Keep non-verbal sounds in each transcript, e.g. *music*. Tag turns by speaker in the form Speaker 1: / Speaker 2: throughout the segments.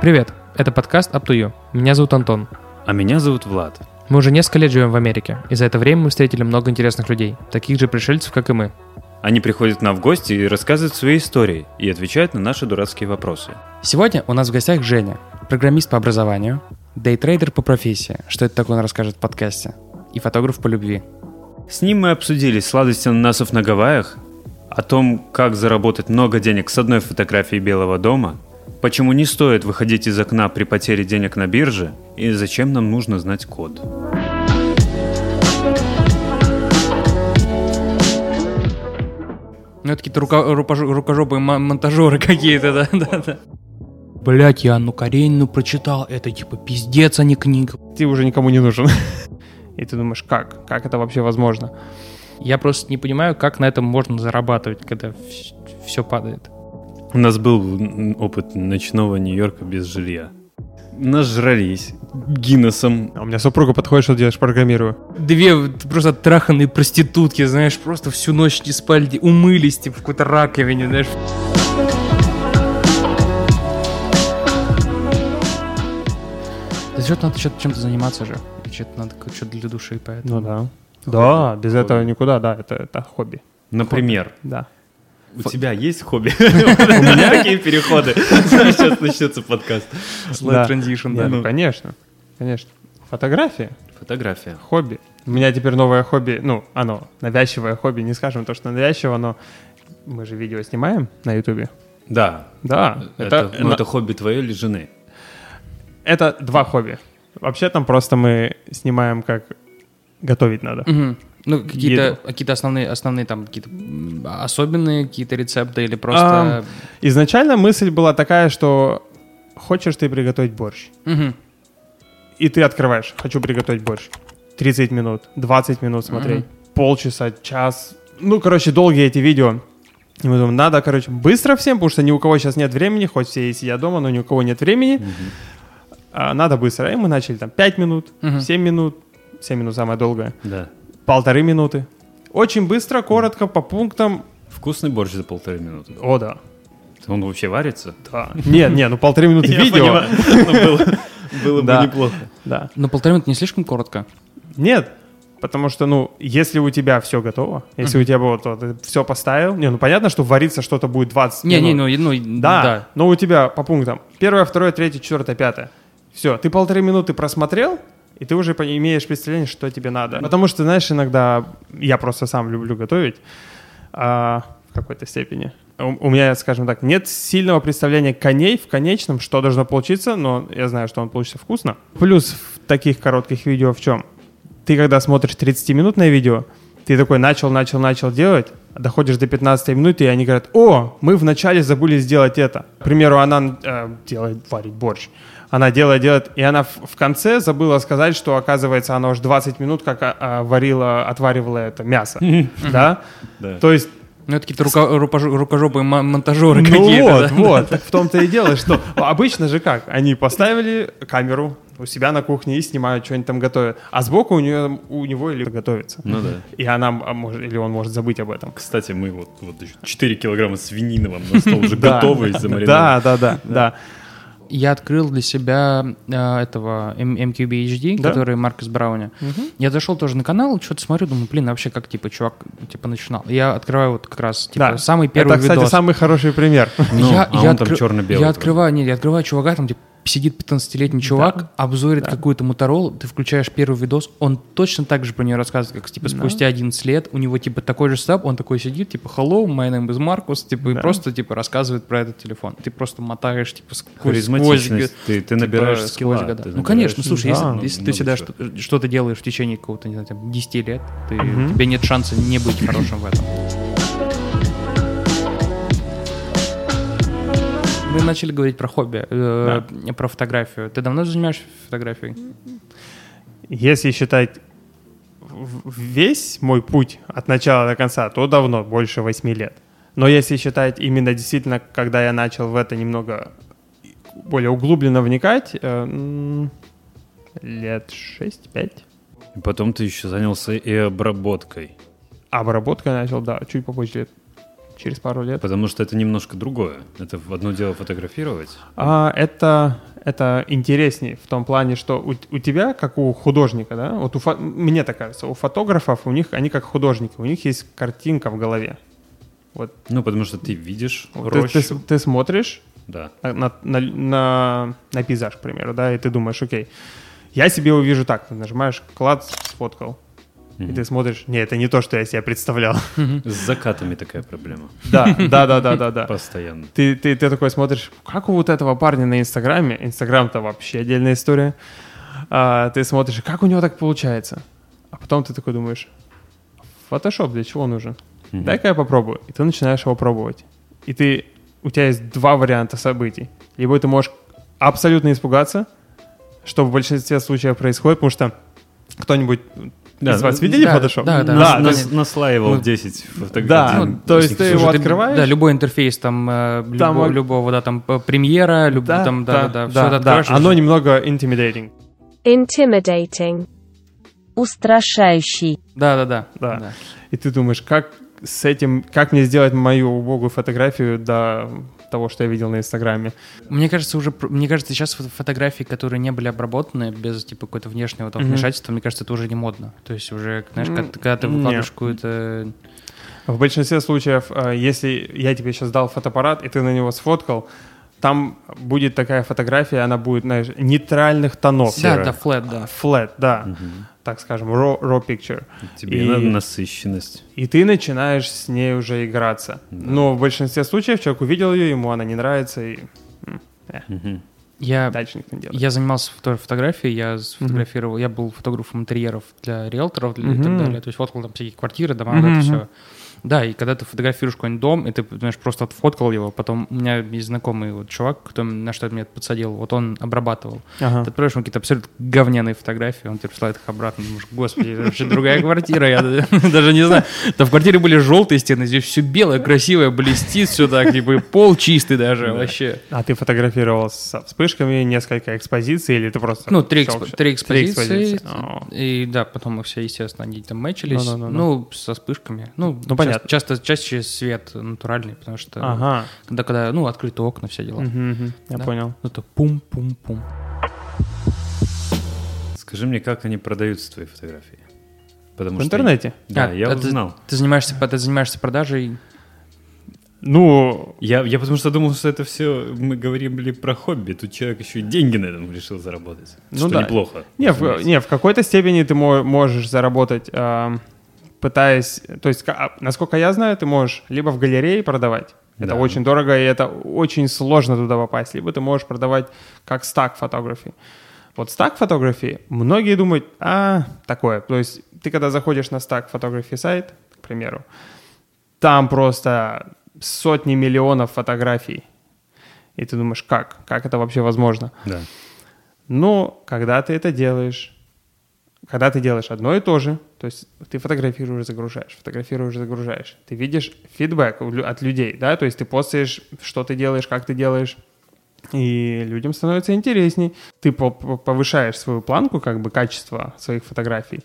Speaker 1: Привет, это подкаст Up to You. Меня зовут Антон.
Speaker 2: А меня зовут Влад.
Speaker 1: Мы уже несколько лет живем в Америке, и за это время мы встретили много интересных людей, таких же пришельцев, как и мы.
Speaker 2: Они приходят к нам в гости и рассказывают свои истории и отвечают на наши дурацкие вопросы.
Speaker 1: Сегодня у нас в гостях Женя, программист по образованию, дейтрейдер по профессии, что это такое он расскажет в подкасте, и фотограф по любви.
Speaker 2: С ним мы обсудили сладости ананасов на Гавайях, о том, как заработать много денег с одной фотографией Белого дома, почему не стоит выходить из окна при потере денег на бирже и зачем нам нужно знать код.
Speaker 1: Ну, это какие-то рука, рукожопые монтажеры *laughs* какие-то, да, да, да. Блять, я Анну Каренину прочитал, это типа пиздец, а не книга.
Speaker 3: ты уже никому не нужен. *laughs* И ты думаешь, как? Как это вообще возможно?
Speaker 1: Я просто не понимаю, как на этом можно зарабатывать, когда все падает.
Speaker 2: У нас был опыт ночного Нью-Йорка без жилья. Нажрались Гиннесом.
Speaker 3: А у меня супруга подходит, что делаешь, программирую.
Speaker 1: Две просто траханные проститутки, знаешь, просто всю ночь не спали, умылись, типа, в какой-то раковине, знаешь. Да что-то надо что-то чем-то заниматься же. И Что-то надо что-то для души, поэтому.
Speaker 3: Ну да. Да, без этого никуда, да, это, это хобби.
Speaker 2: Например,
Speaker 3: Да.
Speaker 2: У тебя есть хобби? *laughs* *laughs* У меня такие переходы. *laughs* Сейчас начнется подкаст.
Speaker 1: Slow transition, да.
Speaker 3: ну, конечно, конечно. Фотография,
Speaker 2: Фотография.
Speaker 3: хобби. У меня теперь новое хобби, ну, оно, навязчивое хобби, не скажем то, что навязчиво, но мы же видео снимаем на ютубе.
Speaker 2: Да.
Speaker 3: Да,
Speaker 2: Это, ну,
Speaker 3: на-
Speaker 2: это хобби твое или жены?
Speaker 3: это два хобби. Вообще там просто мы снимаем, как готовить надо.
Speaker 1: Мгм. Ну, какие-то
Speaker 3: Еду.
Speaker 1: какие основные, основные там какие-то особенные какие-то рецепты или просто...
Speaker 3: Ам, Изначально мысль была такая, что хочешь ты приготовить борщ,
Speaker 1: Мгм.
Speaker 3: и ты открываешь, хочу приготовить борщ. 30 минут, 20 минут смотреть, полчаса, час. Ну, короче, долгие эти видео. И мы думаем, надо, короче, быстро всем, потому что ни у кого сейчас нет времени, хоть все и сидят дома, но ни у кого нет времени. А, надо быстро. И мы начали там 5 минут,
Speaker 1: Мгм.
Speaker 3: 7 минут, 7 минут самое долгое,
Speaker 2: Да.
Speaker 3: Полторы минуты. Очень быстро, коротко, по пунктам.
Speaker 2: Вкусный борщ за полторы минуты.
Speaker 3: О, да.
Speaker 2: Он вообще варится?
Speaker 3: да. *laughs* Нет, нет, ну полторы минуты *laughs* видео.
Speaker 2: Ну, было- бы неплохо.
Speaker 3: Да.
Speaker 1: Но полторы минуты не слишком коротко?
Speaker 3: Нет, потому что, ну, если у тебя все готово, если у тебя вот, вот ты все поставил, не, ну понятно, что вариться что-то будет 20
Speaker 1: Не, не,
Speaker 3: минут.
Speaker 1: ну, и- ну,
Speaker 3: да,
Speaker 1: да.
Speaker 3: но у тебя по пунктам первое, второе, третье, четвертое, пятое. Все, ты полторы минуты просмотрел, и ты уже имеешь представление, что тебе надо. Потому что, знаешь, иногда я просто сам люблю готовить а, в какой-то степени. У, у меня, скажем так, нет сильного представления коней в конечном, что должно получиться, но я знаю, что он получится вкусно. Плюс в таких коротких видео в чем? Ты когда смотришь 30-минутное видео, ты такой начал, начал, начал делать, доходишь до 15 минуты, и они говорят, о, мы вначале забыли сделать это. К примеру, она э, делает, варит борщ. Она делает, делает, и она в, конце забыла сказать, что, оказывается, она уже 20 минут как а, а, варила, отваривала это мясо. Да? То есть
Speaker 1: Ну, это какие-то рука- рукож- рукожопые монтажеры
Speaker 3: ну
Speaker 1: какие-то.
Speaker 3: вот,
Speaker 1: да.
Speaker 3: вот. Так в том-то и дело, что обычно же как? Они поставили камеру у себя на кухне и снимают, что они там готовят. А сбоку у, нее, у него или готовится.
Speaker 2: Ну да.
Speaker 3: И она а, может, или он может забыть об этом.
Speaker 2: Кстати, мы вот, вот еще 4 килограмма свинины вам на стол уже готовы из замаринованы.
Speaker 3: Да, да, да, да.
Speaker 1: Я открыл для себя э, этого MQBHD,
Speaker 3: Да?
Speaker 1: который Маркус Брауни. Я зашел тоже на канал, что-то смотрю, думаю, блин, вообще как, типа, чувак, типа, начинал. Я открываю вот как раз, типа,
Speaker 3: Да.
Speaker 1: самый первый
Speaker 3: Это, кстати,
Speaker 1: видос.
Speaker 3: самый хороший пример.
Speaker 2: Ну,
Speaker 1: я,
Speaker 2: а
Speaker 1: я
Speaker 2: он там
Speaker 1: откры-
Speaker 2: черно-белый
Speaker 1: Я открываю, нет, я открываю чувака, там типа сидит 15-летний чувак, обзорит какую-то Моторолу, ты включаешь первый видос, он точно так же про нее рассказывает, как типа спустя 11 лет, у него типа такой же стаб, он такой сидит, типа hello, my name is Marcus, типа и
Speaker 3: Да.
Speaker 1: просто типа рассказывает про этот телефон. Ты просто мотаешь типа сквозь, сквозь,
Speaker 2: Ты, ты
Speaker 1: типа,
Speaker 2: набираешь
Speaker 1: сквозь
Speaker 2: скилла.
Speaker 1: года.
Speaker 2: ты
Speaker 1: Ну,
Speaker 2: набираешь,
Speaker 1: конечно, слушай,
Speaker 3: да,
Speaker 1: если, если ты всегда что-то делаешь в течение какого-то, не знаю, там, 10 лет, ты, у тебя нет шанса не быть хорошим в этом. Мы начали говорить про хобби, э, про фотографию. Ты давно занимаешься фотографией?
Speaker 3: Если считать весь мой путь от начала до конца, то давно, больше 8 лет. Но если считать именно действительно, когда я начал в это немного более углубленно вникать, э, лет 6-5.
Speaker 2: И потом ты еще занялся и обработкой.
Speaker 3: Обработкой начал, да, чуть попозже лет через пару лет.
Speaker 2: Потому что это немножко другое. Это в одно дело фотографировать.
Speaker 3: А, это, это интереснее в том плане, что у, у тебя, как у художника, да, вот у, мне так кажется, у фотографов, у них, они как художники, у них есть картинка в голове. Вот
Speaker 2: Ну, потому что ты видишь
Speaker 3: Вот ты,
Speaker 2: рощу.
Speaker 3: ты- ты смотришь
Speaker 2: Да.
Speaker 3: на, на, на, на пейзаж, к примеру, да, и ты думаешь, окей, я себе увижу так, ты нажимаешь, клад, сфоткал, и ты смотришь, не, это не то, что я себе представлял.
Speaker 2: С закатами такая проблема.
Speaker 3: Да, да, да, да, да, да.
Speaker 2: Постоянно.
Speaker 3: Ты, ты, ты такой смотришь, как у вот этого парня на Инстаграме, Инстаграм-то вообще отдельная история, А, ты смотришь, как у него так получается, а потом ты такой думаешь, фотошоп для чего нужен?
Speaker 2: Мгм.
Speaker 3: Дай-ка я попробую. И ты начинаешь его пробовать. И ты, у тебя есть два варианта событий. Либо ты можешь абсолютно испугаться, что в большинстве случаев происходит, потому что кто-нибудь
Speaker 2: Да,
Speaker 3: из вас
Speaker 2: ну,
Speaker 3: видели
Speaker 1: да,
Speaker 3: фотошоп?
Speaker 1: да, да.
Speaker 3: да,
Speaker 1: Ну,
Speaker 2: Нас-
Speaker 3: есть-
Speaker 2: наслаивал
Speaker 1: ну,
Speaker 2: 10 фотографий.
Speaker 3: да,
Speaker 2: Один
Speaker 3: то есть
Speaker 2: из
Speaker 3: ты его открываешь?
Speaker 1: Да, любой интерфейс, там, э, любо-
Speaker 3: Там,
Speaker 1: любого, да, там, премьера, люб-
Speaker 3: да,
Speaker 1: там, да, да, да, все
Speaker 3: да,
Speaker 1: это
Speaker 3: да. Оно немного intimidating.
Speaker 4: Intimidating. Устрашающий.
Speaker 1: Да, да, да.
Speaker 3: Да. И ты думаешь, как с этим, как мне сделать мою убогую фотографию до того, что я видел на Инстаграме.
Speaker 1: Мне кажется, уже, мне кажется, сейчас фото- фотографии, которые не были обработаны без, типа, какого-то внешнего там вмешательства, мне кажется, это уже не модно. То есть уже, знаешь,
Speaker 3: М,
Speaker 1: когда, когда ты выкладываешь какую-то...
Speaker 3: В большинстве случаев, э, если я тебе сейчас дал фотоаппарат, и ты на него сфоткал, там будет такая фотография, она будет, знаешь, нейтральных тонов.
Speaker 1: Да, да, флэт, да.
Speaker 3: Flat, да.
Speaker 2: Мгм.
Speaker 3: Так скажем, raw, raw picture.
Speaker 2: Тебе
Speaker 3: И-
Speaker 2: надо насыщенность.
Speaker 3: И ты начинаешь с ней уже играться. Но в большинстве случаев человек увидел ее, ему она не нравится, и э.
Speaker 1: Я,
Speaker 3: дальше никто не делает.
Speaker 1: я занимался фото- фотографией, я сфотографировал, я был фотографом интерьеров для риэлторов для- и так далее. То есть фоткал там всякие квартиры, дома, вот это все. Да, и когда ты фотографируешь какой-нибудь дом, и ты, знаешь, просто отфоткал его, потом у меня есть знакомый вот чувак, кто на что меня подсадил, вот он обрабатывал.
Speaker 3: Ага.
Speaker 1: Ты отправляешь ему какие-то абсолютно говняные фотографии, он тебе присылает их обратно, думаешь, господи, это вообще другая квартира, я *laughs* даже не знаю. Там в квартире были желтые стены, здесь все белое, красивое, блестит, все так, типа, пол чистый даже, вообще.
Speaker 3: А ты фотографировал со вспышками несколько экспозиций, или ты просто...
Speaker 1: Ну, три, экспозиции, и да, потом мы все, естественно, они там мэчились, ну, со вспышками. Ну,
Speaker 3: Ну, понятно.
Speaker 1: Часто, чаще свет натуральный, потому что
Speaker 3: Ага.
Speaker 1: когда, когда, ну, открыты окна, все дела.
Speaker 3: Мгм, мгм. Я
Speaker 1: Да.
Speaker 3: понял.
Speaker 1: Ну, то пум-пум-пум.
Speaker 2: Скажи мне, как они продаются, твои фотографии? Потому
Speaker 3: В интернете?
Speaker 2: Да,
Speaker 1: А,
Speaker 2: я
Speaker 1: а ты-
Speaker 2: узнал.
Speaker 1: Ты занимаешься, ты занимаешься продажей
Speaker 3: Ну,
Speaker 2: Я, я потому что думал, что это все, мы говорили про хобби, тут человек еще и деньги на этом решил заработать.
Speaker 3: Ну
Speaker 2: что
Speaker 3: да.
Speaker 2: неплохо.
Speaker 3: Не, в, не, в какой-то степени ты мо- можешь заработать, эм, пытаясь... То есть, а, насколько я знаю, ты можешь либо в галерее продавать, это
Speaker 2: Да.
Speaker 3: очень дорого, и это очень сложно туда попасть, либо ты можешь продавать как стак фотографий. Вот стак фотографии, многие думают, а, такое. То есть ты когда заходишь на стак фотографии сайт, к примеру, там просто сотни миллионов фотографий. И ты думаешь, как? Как это вообще возможно?
Speaker 2: Да.
Speaker 3: Но когда ты это делаешь, когда ты делаешь одно и то же, то есть ты фотографируешь, загружаешь, фотографируешь, загружаешь, ты видишь фидбэк от людей, да, то есть ты постишь, что ты делаешь, как ты делаешь, и людям становится интересней. Ты по- по- повышаешь свою планку, как бы, качества своих фотографий.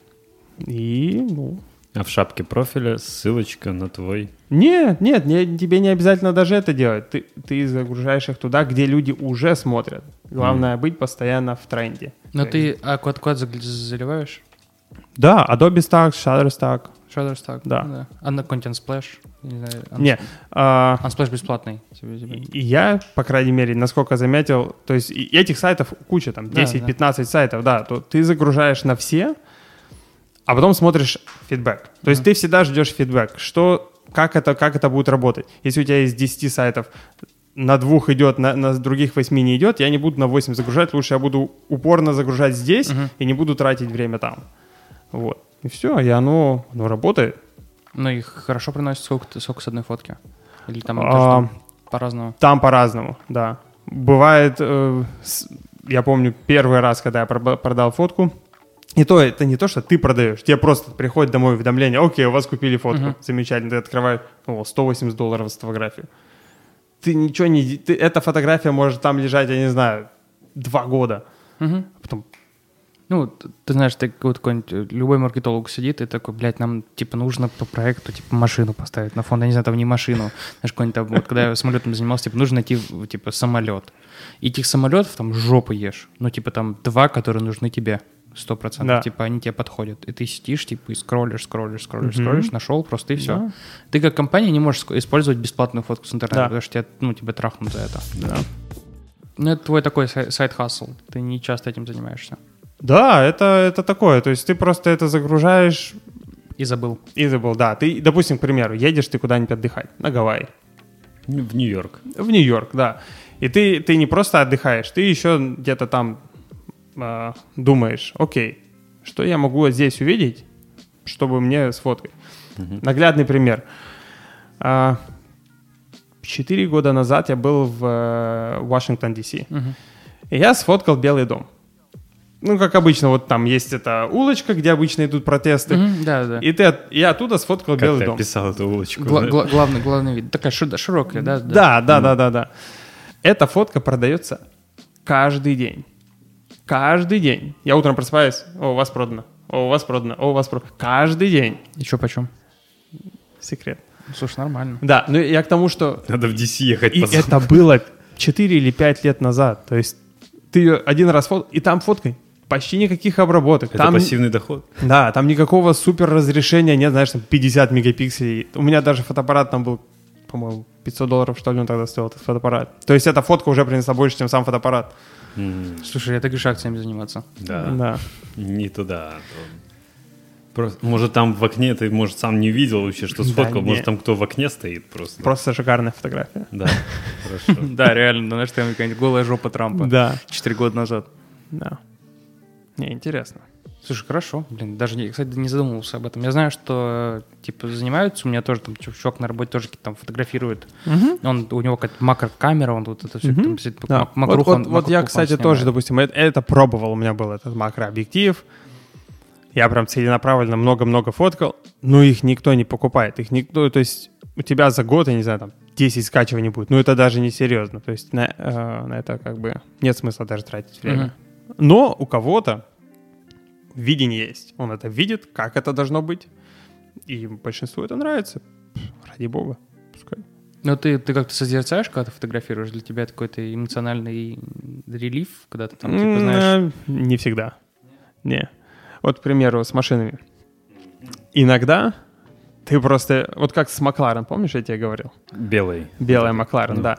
Speaker 3: И, ну,
Speaker 2: А в шапке профиля ссылочка на твой...
Speaker 3: нет, нет, не- тебе не обязательно даже это делать. Ты, ты загружаешь их туда, где люди уже смотрят. Главное быть постоянно в тренде.
Speaker 1: Но ты а код, код заг- заливаешь?
Speaker 3: Да, Adobe Stack, Shutterstock.
Speaker 1: Shutterstock?
Speaker 3: Да.
Speaker 1: А на контент Splash? Не знаю. Uns-
Speaker 3: Не, а,
Speaker 1: Unsplash бесплатный. Тебе- тебе.
Speaker 3: и я, по крайней мере, насколько заметил, то есть этих сайтов куча, там
Speaker 1: Да,
Speaker 3: 10-15 сайтов, да, то ты загружаешь на все, а потом смотришь фидбэк. То есть ты всегда ждешь фидбэк, что, как это, как это будет работать. Если у тебя есть 10 сайтов, на двух идет, на, на других восьми не идет, я не буду на 8 загружать, лучше я буду упорно загружать здесь
Speaker 1: Мгм.
Speaker 3: и не буду тратить время там. Вот. И все, и оно, оно работает.
Speaker 1: Ну, их хорошо приносит сколько, сколько с одной фотки? Или там
Speaker 3: А,
Speaker 1: по-разному?
Speaker 3: Там по-разному, да. Бывает, э, с- я помню первый раз, когда я продал фотку, и то это не то, что ты продаешь, тебе просто приходит домой уведомление, окей, у вас купили фотку,
Speaker 1: Мгм.
Speaker 3: замечательно, ты открываешь, о, 180 долларов за фотографию. Ты ничего не... Ты, эта фотография может там лежать, я не знаю, два года.
Speaker 1: Мгм.
Speaker 3: Потом,
Speaker 1: Ну, ты знаешь, ты вот какой-нибудь, э, любой маркетолог сидит и такой, блядь, нам, типа, нужно по проекту, типа, машину поставить на фон, я не знаю, там не машину, знаешь, какой-нибудь там, вот когда я самолетом занимался, типа, нужно найти, типа, самолет. И этих самолетов там жопу ешь. Ну, типа, там два, которые нужны тебе. Сто процентов,
Speaker 3: Да.
Speaker 1: типа, они тебе подходят. И ты сидишь, типа, и скроллишь, скроллишь, скроллишь,
Speaker 3: Мгм.
Speaker 1: скроллишь, нашел просто и все.
Speaker 3: Да.
Speaker 1: Ты как компания не можешь использовать бесплатную фотку с интернета,
Speaker 3: Да.
Speaker 1: потому что тебя, ну, тебя трахнут за это.
Speaker 3: Да.
Speaker 1: Ну, это твой такой сай- сайт-хасл. Ты не часто этим занимаешься.
Speaker 3: Да, это, это такое. То есть ты просто это загружаешь
Speaker 1: И забыл.
Speaker 3: и забыл. Да, ты, допустим, к примеру, едешь ты куда-нибудь отдыхать, на Гавайи,
Speaker 2: В Нью-Йорк.
Speaker 3: в Нью-Йорк, да. И ты, ты не просто отдыхаешь, ты еще где-то там а, думаешь, окей, что я могу здесь увидеть, чтобы мне сфоткать. Наглядный пример. А, Четыре года назад я был в э, Вашингтон, Ди-Си. И я сфоткал Белый дом. Ну, как обычно, вот там есть эта улочка, где обычно идут протесты.
Speaker 1: Мгм, Да, да.
Speaker 3: И ты, от- я оттуда сфоткал
Speaker 2: Как
Speaker 3: Белый
Speaker 2: ты
Speaker 3: дом.
Speaker 2: описал эту улочку?
Speaker 1: Гла-
Speaker 2: да?
Speaker 1: гла- главный, главный вид. Такая ши- широкая, да?
Speaker 3: Да, да, да, да, да. Эта фотка продается каждый день. Каждый день. Я утром просыпаюсь, о, у вас продано, о, у вас продано, о, у вас продано. Каждый день.
Speaker 1: И что почем?
Speaker 3: Секрет.
Speaker 1: Слушай, нормально.
Speaker 3: Да, ну я к тому, что
Speaker 2: Надо в DC ехать
Speaker 3: и
Speaker 2: по
Speaker 3: это было 4 или 5 лет назад. То есть ты ее один раз фот... и там фоткой почти никаких обработок.
Speaker 2: Это
Speaker 3: там...
Speaker 2: пассивный доход.
Speaker 3: Да, там никакого супер разрешения нет, знаешь, там 50 мегапикселей. У меня даже фотоаппарат там был, по-моему, 500 долларов, что ли, он тогда стоил, этот фотоаппарат. То есть эта фотка уже принесла больше, чем сам фотоаппарат.
Speaker 2: М,
Speaker 1: Слушай, я так грешу акциями заниматься.
Speaker 2: Да.
Speaker 3: Да.
Speaker 2: Не туда. а то- Просто, может, там в окне ты, может, сам не видел вообще, что
Speaker 3: Да
Speaker 2: сфоткал.
Speaker 3: не.
Speaker 2: Может, там кто в окне стоит просто.
Speaker 3: Просто шикарная фотография.
Speaker 2: Да, хорошо. *laughs*
Speaker 1: Да, реально, знаешь, там какая-нибудь голая жопа Трампа.
Speaker 3: Да.
Speaker 1: Четыре года назад.
Speaker 3: Да. Не, интересно.
Speaker 1: Слушай, хорошо. Блин, даже, кстати, не задумывался об этом. Я знаю, что, типа, занимаются, у меня тоже там чу- чувак на работе тоже там фотографирует. Он, у него какая-то макрокамера, он вот это все,
Speaker 3: Мгм.
Speaker 1: там,
Speaker 3: Да.
Speaker 1: мак- макруху
Speaker 3: вот,
Speaker 1: он-
Speaker 3: вот, вот я, кстати,
Speaker 1: снимает.
Speaker 3: тоже, допустим, это, это пробовал. У меня был этот макрообъектив. Я прям целенаправленно много-много фоткал, но их никто не покупает. Их никто, то есть у тебя за год, я не знаю, там 10 скачиваний будет. Ну, это даже не серьезно. То есть на, э, на это как бы нет смысла даже тратить время. Но у кого-то видение есть. Он это видит, как это должно быть. И большинству это нравится. Ради бога. Пускай.
Speaker 1: Ну, ты, ты как-то созерцаешь, когда ты фотографируешь? Для тебя какой-то эмоциональный релиф, когда ты там, типа, знаешь...
Speaker 3: э, Не всегда. Не. Вот, к примеру, с машинами. Иногда ты просто... Вот как с Макларен, помнишь, я тебе говорил?
Speaker 2: Белый.
Speaker 3: Белая Макларен,
Speaker 2: Ну.
Speaker 3: да.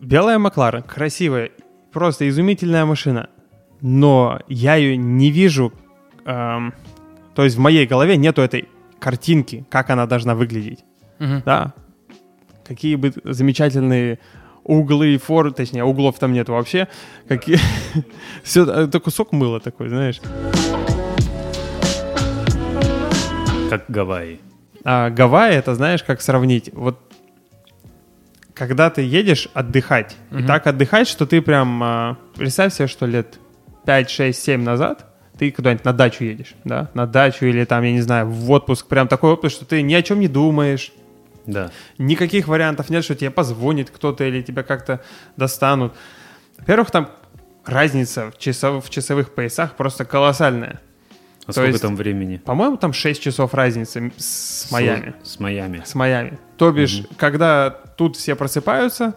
Speaker 3: Белая Макларен, красивая, просто изумительная машина. Но я ее не вижу... эм, то есть в моей голове нету этой картинки, как она должна выглядеть.
Speaker 1: Мгм.
Speaker 3: Да. Какие бы замечательные углы и формы, точнее, углов там нет вообще. Какие... *laughs* Все, это кусок мыла такой, знаешь.
Speaker 2: Как Гавайи.
Speaker 3: А Гавайи, это знаешь, как сравнить? Вот когда ты едешь отдыхать, и
Speaker 1: Мгм.
Speaker 3: так отдыхать, что ты прям... а, представь себе, что лет 5, 6, 7 назад ты куда-нибудь на дачу едешь, да? На дачу или там, я не знаю, в отпуск. Прям такой отпуск, что ты ни о чем не думаешь,
Speaker 2: Да.
Speaker 3: Никаких вариантов нет, что тебе позвонит кто-то или тебя как-то достанут. Во-первых, там разница в, часов, в часовых поясах просто колоссальная.
Speaker 2: А сколько
Speaker 3: есть-
Speaker 2: там времени?
Speaker 3: По-моему, там 6 часов разницы с Майами.
Speaker 2: С, с Майами.
Speaker 3: С Майами. То бишь, когда тут все просыпаются,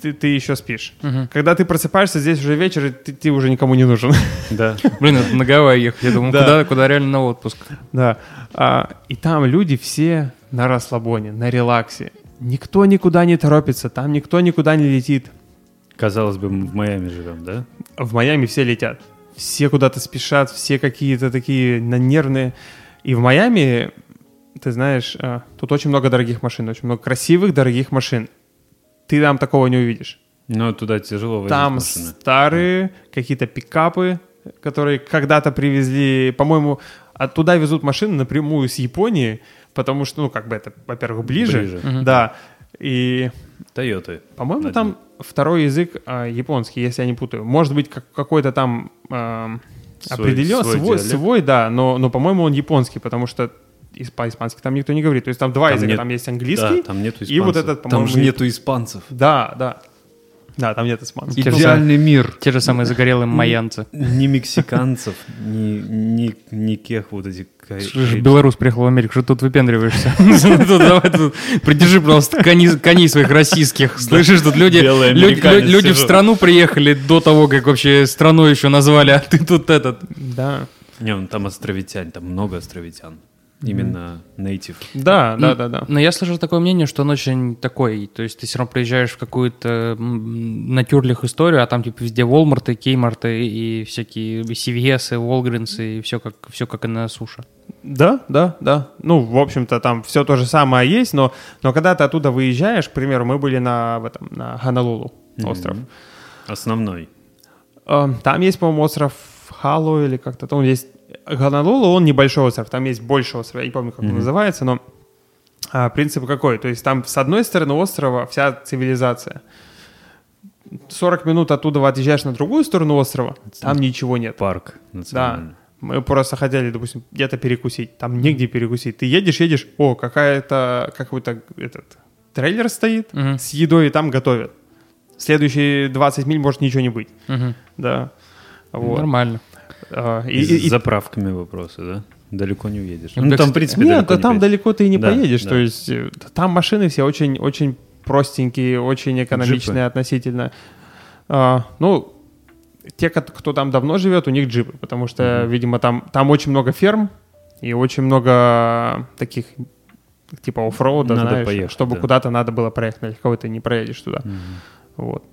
Speaker 3: ты, ты еще спишь.
Speaker 1: Мгм.
Speaker 3: Когда ты просыпаешься, здесь уже вечер, и ты, ты уже никому не нужен. *laughs*
Speaker 2: Да.
Speaker 1: Блин, это на Гавайи ехать. Я думаю,
Speaker 3: Да.
Speaker 1: куда, куда реально на отпуск.
Speaker 3: Да. А, и там люди все на расслабоне, на релаксе. Никто никуда не торопится, там никто никуда не летит.
Speaker 2: Казалось бы, мы в Майами живем, да?
Speaker 3: В Майами все летят. Все куда-то спешат, все какие-то такие на нервные. И в Майами, ты знаешь, а, тут очень много дорогих машин, очень много красивых дорогих машин. Ты там такого не увидишь.
Speaker 2: Но туда тяжело
Speaker 3: Там
Speaker 2: машины.
Speaker 3: старые какие-то пикапы, которые когда-то привезли, по-моему, оттуда везут машины напрямую с Японии, потому что, ну, как бы это, во-первых, ближе.
Speaker 2: Ближе.
Speaker 3: Да. И,
Speaker 2: Тойоты.
Speaker 3: по-моему, там второй язык а, японский, если я не путаю. Может быть, как, какой-то там ам,
Speaker 2: Свой-
Speaker 3: определен,
Speaker 2: свой
Speaker 3: свой, свой, да, но, но, по-моему, он японский, потому что ис- по-испански там никто не говорит. То есть там два
Speaker 2: Там
Speaker 3: языка,
Speaker 2: нет-
Speaker 3: там есть английский.
Speaker 2: Да, там нету
Speaker 3: и вот
Speaker 2: испанцев.
Speaker 3: этот, по-моему,
Speaker 2: Там же нету испанцев.
Speaker 3: Да, да. Да, там нет
Speaker 1: же
Speaker 2: Идеальный мир.
Speaker 1: Те же самые загорелые майянцы.
Speaker 2: Ни мексиканцев, ни, ни, никаких вот этих...
Speaker 1: Слушай, белорус приехал в Америку, что тут выпендриваешься? *laughs* Тут давай тут Придержи, пожалуйста, коней своих российских. Слышишь, тут люди люди в страну приехали до того, как вообще страну еще назвали, а ты тут этот...
Speaker 3: Да.
Speaker 2: Не, ну там островитян, там много островитян. Именно native.
Speaker 3: Да, да, да, да.
Speaker 1: Но я слышал такое мнение, что он очень такой, то есть ты все равно приезжаешь в какую-то натюрлих историю, а там типа везде Walmart, Кеймарт и всякие CVS, Walgreens и все как, все как и на суше.
Speaker 3: Да, да, да. Ну, в общем-то, там все то же самое есть, но, но когда ты оттуда выезжаешь, к примеру, мы были на, в этом, на Хонолулу, остров.
Speaker 2: Мгм. Основной.
Speaker 3: Э, Там есть, по-моему, остров Хало или как-то там есть. Гонолулу, он небольшой остров, там есть больше остров, я не помню, как он называется, но а, принцип какой? То есть там с одной стороны острова вся цивилизация. 40 минут оттуда отъезжаешь на другую сторону острова, там ничего нет.
Speaker 2: Парк
Speaker 3: Да.
Speaker 2: национальный.
Speaker 3: Мы просто хотели, допустим, где-то перекусить. Там негде перекусить. Ты едешь, едешь, о, какая-то, какой-то этот трейлер стоит
Speaker 1: Мгм.
Speaker 3: с едой, и там готовят. Следующие 20 миль может ничего не быть.
Speaker 1: Мгм.
Speaker 3: Да. Вот.
Speaker 1: Нормально.
Speaker 3: А, и-
Speaker 2: И,
Speaker 3: и-
Speaker 2: с заправками вопросы, да? Далеко не уедешь.
Speaker 1: Ну,
Speaker 2: Ну, там, в принципе,
Speaker 3: Нет,
Speaker 2: далеко
Speaker 3: да
Speaker 2: не
Speaker 3: там
Speaker 2: поедешь.
Speaker 3: далеко ты и не
Speaker 2: Да,
Speaker 3: поедешь.
Speaker 2: да.
Speaker 3: То есть э, там машины все очень, очень простенькие, очень экономичные относительно. А, ну, те, кто там давно живет, у них джипы, потому что, видимо, там, там очень много ферм и очень много таких типа оффроуда,
Speaker 2: Надо
Speaker 3: знаешь,
Speaker 2: поехать,
Speaker 3: чтобы
Speaker 2: да.
Speaker 3: куда-то надо было проехать, на легковой ты не проедешь туда. Вот.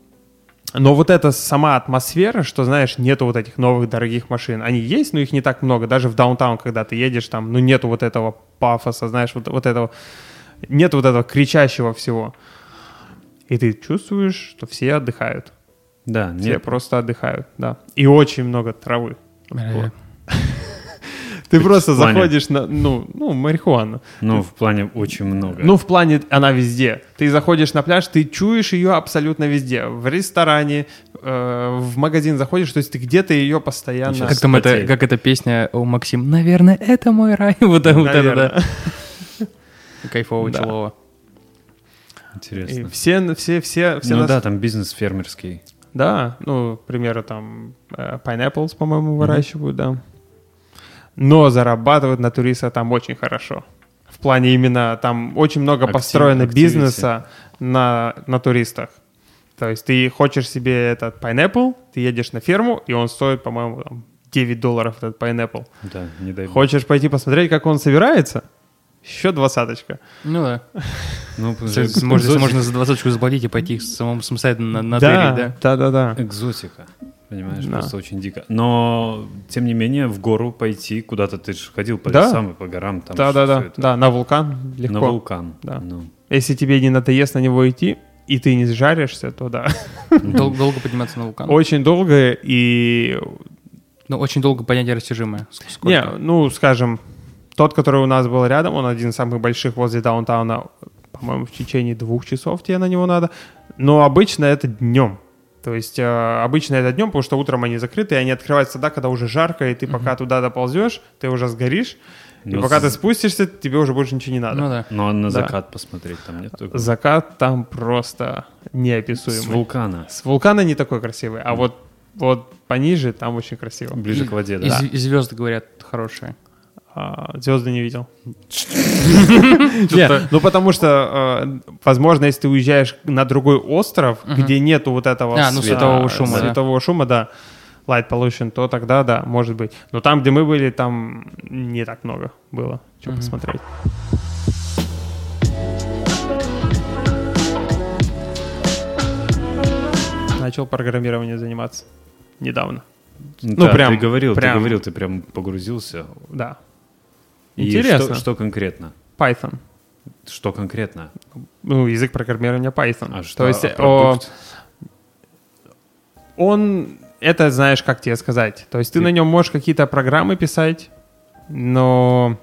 Speaker 3: Но вот эта сама атмосфера, что, знаешь, нету вот этих новых дорогих машин. Они есть, но их не так много. Даже в даунтаун, когда ты едешь, там, ну, нету вот этого пафоса, знаешь, вот, вот этого... Нет вот этого кричащего всего. И ты чувствуешь, что все отдыхают.
Speaker 2: Да,
Speaker 3: Все
Speaker 2: нет,
Speaker 3: просто отдыхают, да. И очень много травы.
Speaker 1: Бля,
Speaker 3: Ты просто
Speaker 2: плане?
Speaker 3: заходишь на, ну, ну, марихуану.
Speaker 2: ну, в плане очень много.
Speaker 3: Ну, в плане, она везде. Ты заходишь на пляж, ты чуешь ее абсолютно везде. В ресторане, э, в магазин заходишь, то есть ты где-то ее постоянно...
Speaker 1: Как там это, как эта песня у Максим? Наверное, это мой рай. *laughs* Вот, это- вот это, да. *laughs* Кайфово,
Speaker 3: Да.
Speaker 1: челово.
Speaker 3: И
Speaker 2: Интересно.
Speaker 3: все, все, все, все
Speaker 2: ну
Speaker 3: нас-
Speaker 2: да, там бизнес фермерский.
Speaker 3: Да, ну, к примеру, там э, pineapples, по-моему, выращивают, да. Но зарабатывают на туристах там очень хорошо. В плане именно там очень много
Speaker 2: Актив-
Speaker 3: построено
Speaker 2: activity.
Speaker 3: бизнеса на, на туристах. То есть ты хочешь себе этот pineapple, ты едешь на ферму, и он стоит, по-моему, там, 9 долларов этот pineapple.
Speaker 2: Да, не дай бог.
Speaker 3: Хочешь пойти посмотреть, как он собирается? Еще двадцаточка.
Speaker 1: Ну да.
Speaker 2: Ну,
Speaker 1: Можно, за двадцаточку заплатить и пойти самому самостоятельно на, на
Speaker 3: да,
Speaker 1: да?
Speaker 3: да, да, да.
Speaker 2: Экзотика. Понимаешь,
Speaker 3: Да.
Speaker 2: просто очень дико. Но, тем не менее, в гору пойти, куда-то ты же ходил по
Speaker 3: Да.
Speaker 2: лесам и по горам. Там
Speaker 3: Да, да, да,
Speaker 2: это.
Speaker 3: да, на вулкан легко.
Speaker 2: На вулкан.
Speaker 3: Да.
Speaker 2: Ну,
Speaker 3: Если тебе не надоест на него идти, и ты не сжаришься, то да.
Speaker 1: Дол- долго подниматься на вулкан.
Speaker 3: Очень долго и...
Speaker 1: Ну, очень долго понятие растяжимое. Ск- сколько?
Speaker 3: Не, ну, скажем, тот, который у нас был рядом, он один из самых больших возле даунтауна, по-моему, в течение двух часов тебе на него надо. Но обычно это днем. То есть э, обычно это днем, потому что утром они закрыты, и они открываются тогда, когда уже жарко, и ты пока туда доползешь, ты уже сгоришь, и
Speaker 2: Ну,
Speaker 3: пока
Speaker 2: с-
Speaker 3: ты спустишься, тебе уже больше ничего не надо.
Speaker 1: Ну да.
Speaker 2: ну, а на
Speaker 3: Да.
Speaker 2: закат посмотреть там нет такого?
Speaker 3: Закат там просто
Speaker 2: С
Speaker 3: неописуемый.
Speaker 2: вулкана.
Speaker 3: С вулкана не такой красивый, а вот, вот пониже там очень красиво.
Speaker 2: Ближе
Speaker 1: И-
Speaker 2: к воде,
Speaker 1: И,
Speaker 2: да?
Speaker 1: зв- и звезды, говорят, хорошие.
Speaker 3: А, звезды не видел. *laughs* Не, ну потому что, э, возможно, если ты уезжаешь на другой остров, где нету вот этого
Speaker 1: А, ну,
Speaker 3: света-
Speaker 1: светового шума, да.
Speaker 3: светового шума, да, light pollution, то тогда да, может быть. Но там, где мы были, там не так много было, что посмотреть. Начал программированием заниматься недавно.
Speaker 2: Ну,
Speaker 3: ну, прям-
Speaker 2: ты говорил,
Speaker 3: прям.
Speaker 2: ты говорил, ты прям погрузился.
Speaker 3: Да.
Speaker 2: И
Speaker 3: Интересно.
Speaker 2: что, что конкретно?
Speaker 3: Python.
Speaker 2: Что конкретно?
Speaker 3: Ну, язык программирования Python.
Speaker 2: А что?
Speaker 3: То есть
Speaker 2: а
Speaker 3: о, он, это знаешь, как тебе сказать. То есть ты
Speaker 2: Ты-
Speaker 3: на нем можешь какие-то программы писать, но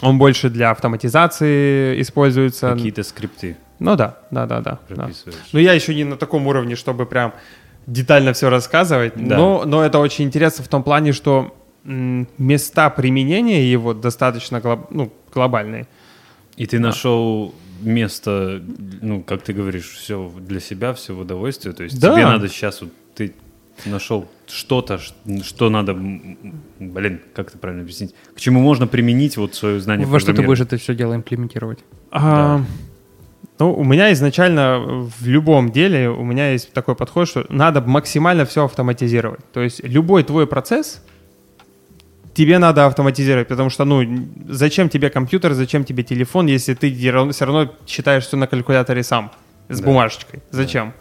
Speaker 3: он больше для автоматизации используется.
Speaker 2: Какие-то скрипты
Speaker 3: Ну да, да, да, да. да.
Speaker 2: прописываешь.
Speaker 3: Ну я еще не на таком уровне, чтобы прям детально все рассказывать,
Speaker 2: Да.
Speaker 3: но, но это очень интересно в том плане, что места применения его достаточно глоб- ну, глобальные.
Speaker 2: И ты нашел место, ну, как ты говоришь, все для себя, все в удовольствие. То есть
Speaker 3: Да.
Speaker 2: тебе надо сейчас вот ты нашел что-то, что надо, блин, как это правильно объяснить, к чему можно применить вот свое знание.
Speaker 1: Во что ты будешь это все дело имплементировать?
Speaker 3: А, Ну, у меня изначально в любом деле у меня есть такой подход, что надо максимально все автоматизировать. То есть любой твой процесс тебе надо автоматизировать, потому что, ну, зачем тебе компьютер, зачем тебе телефон, если ты все равно считаешь все на калькуляторе сам, с
Speaker 2: Да.
Speaker 3: бумажечкой. Зачем?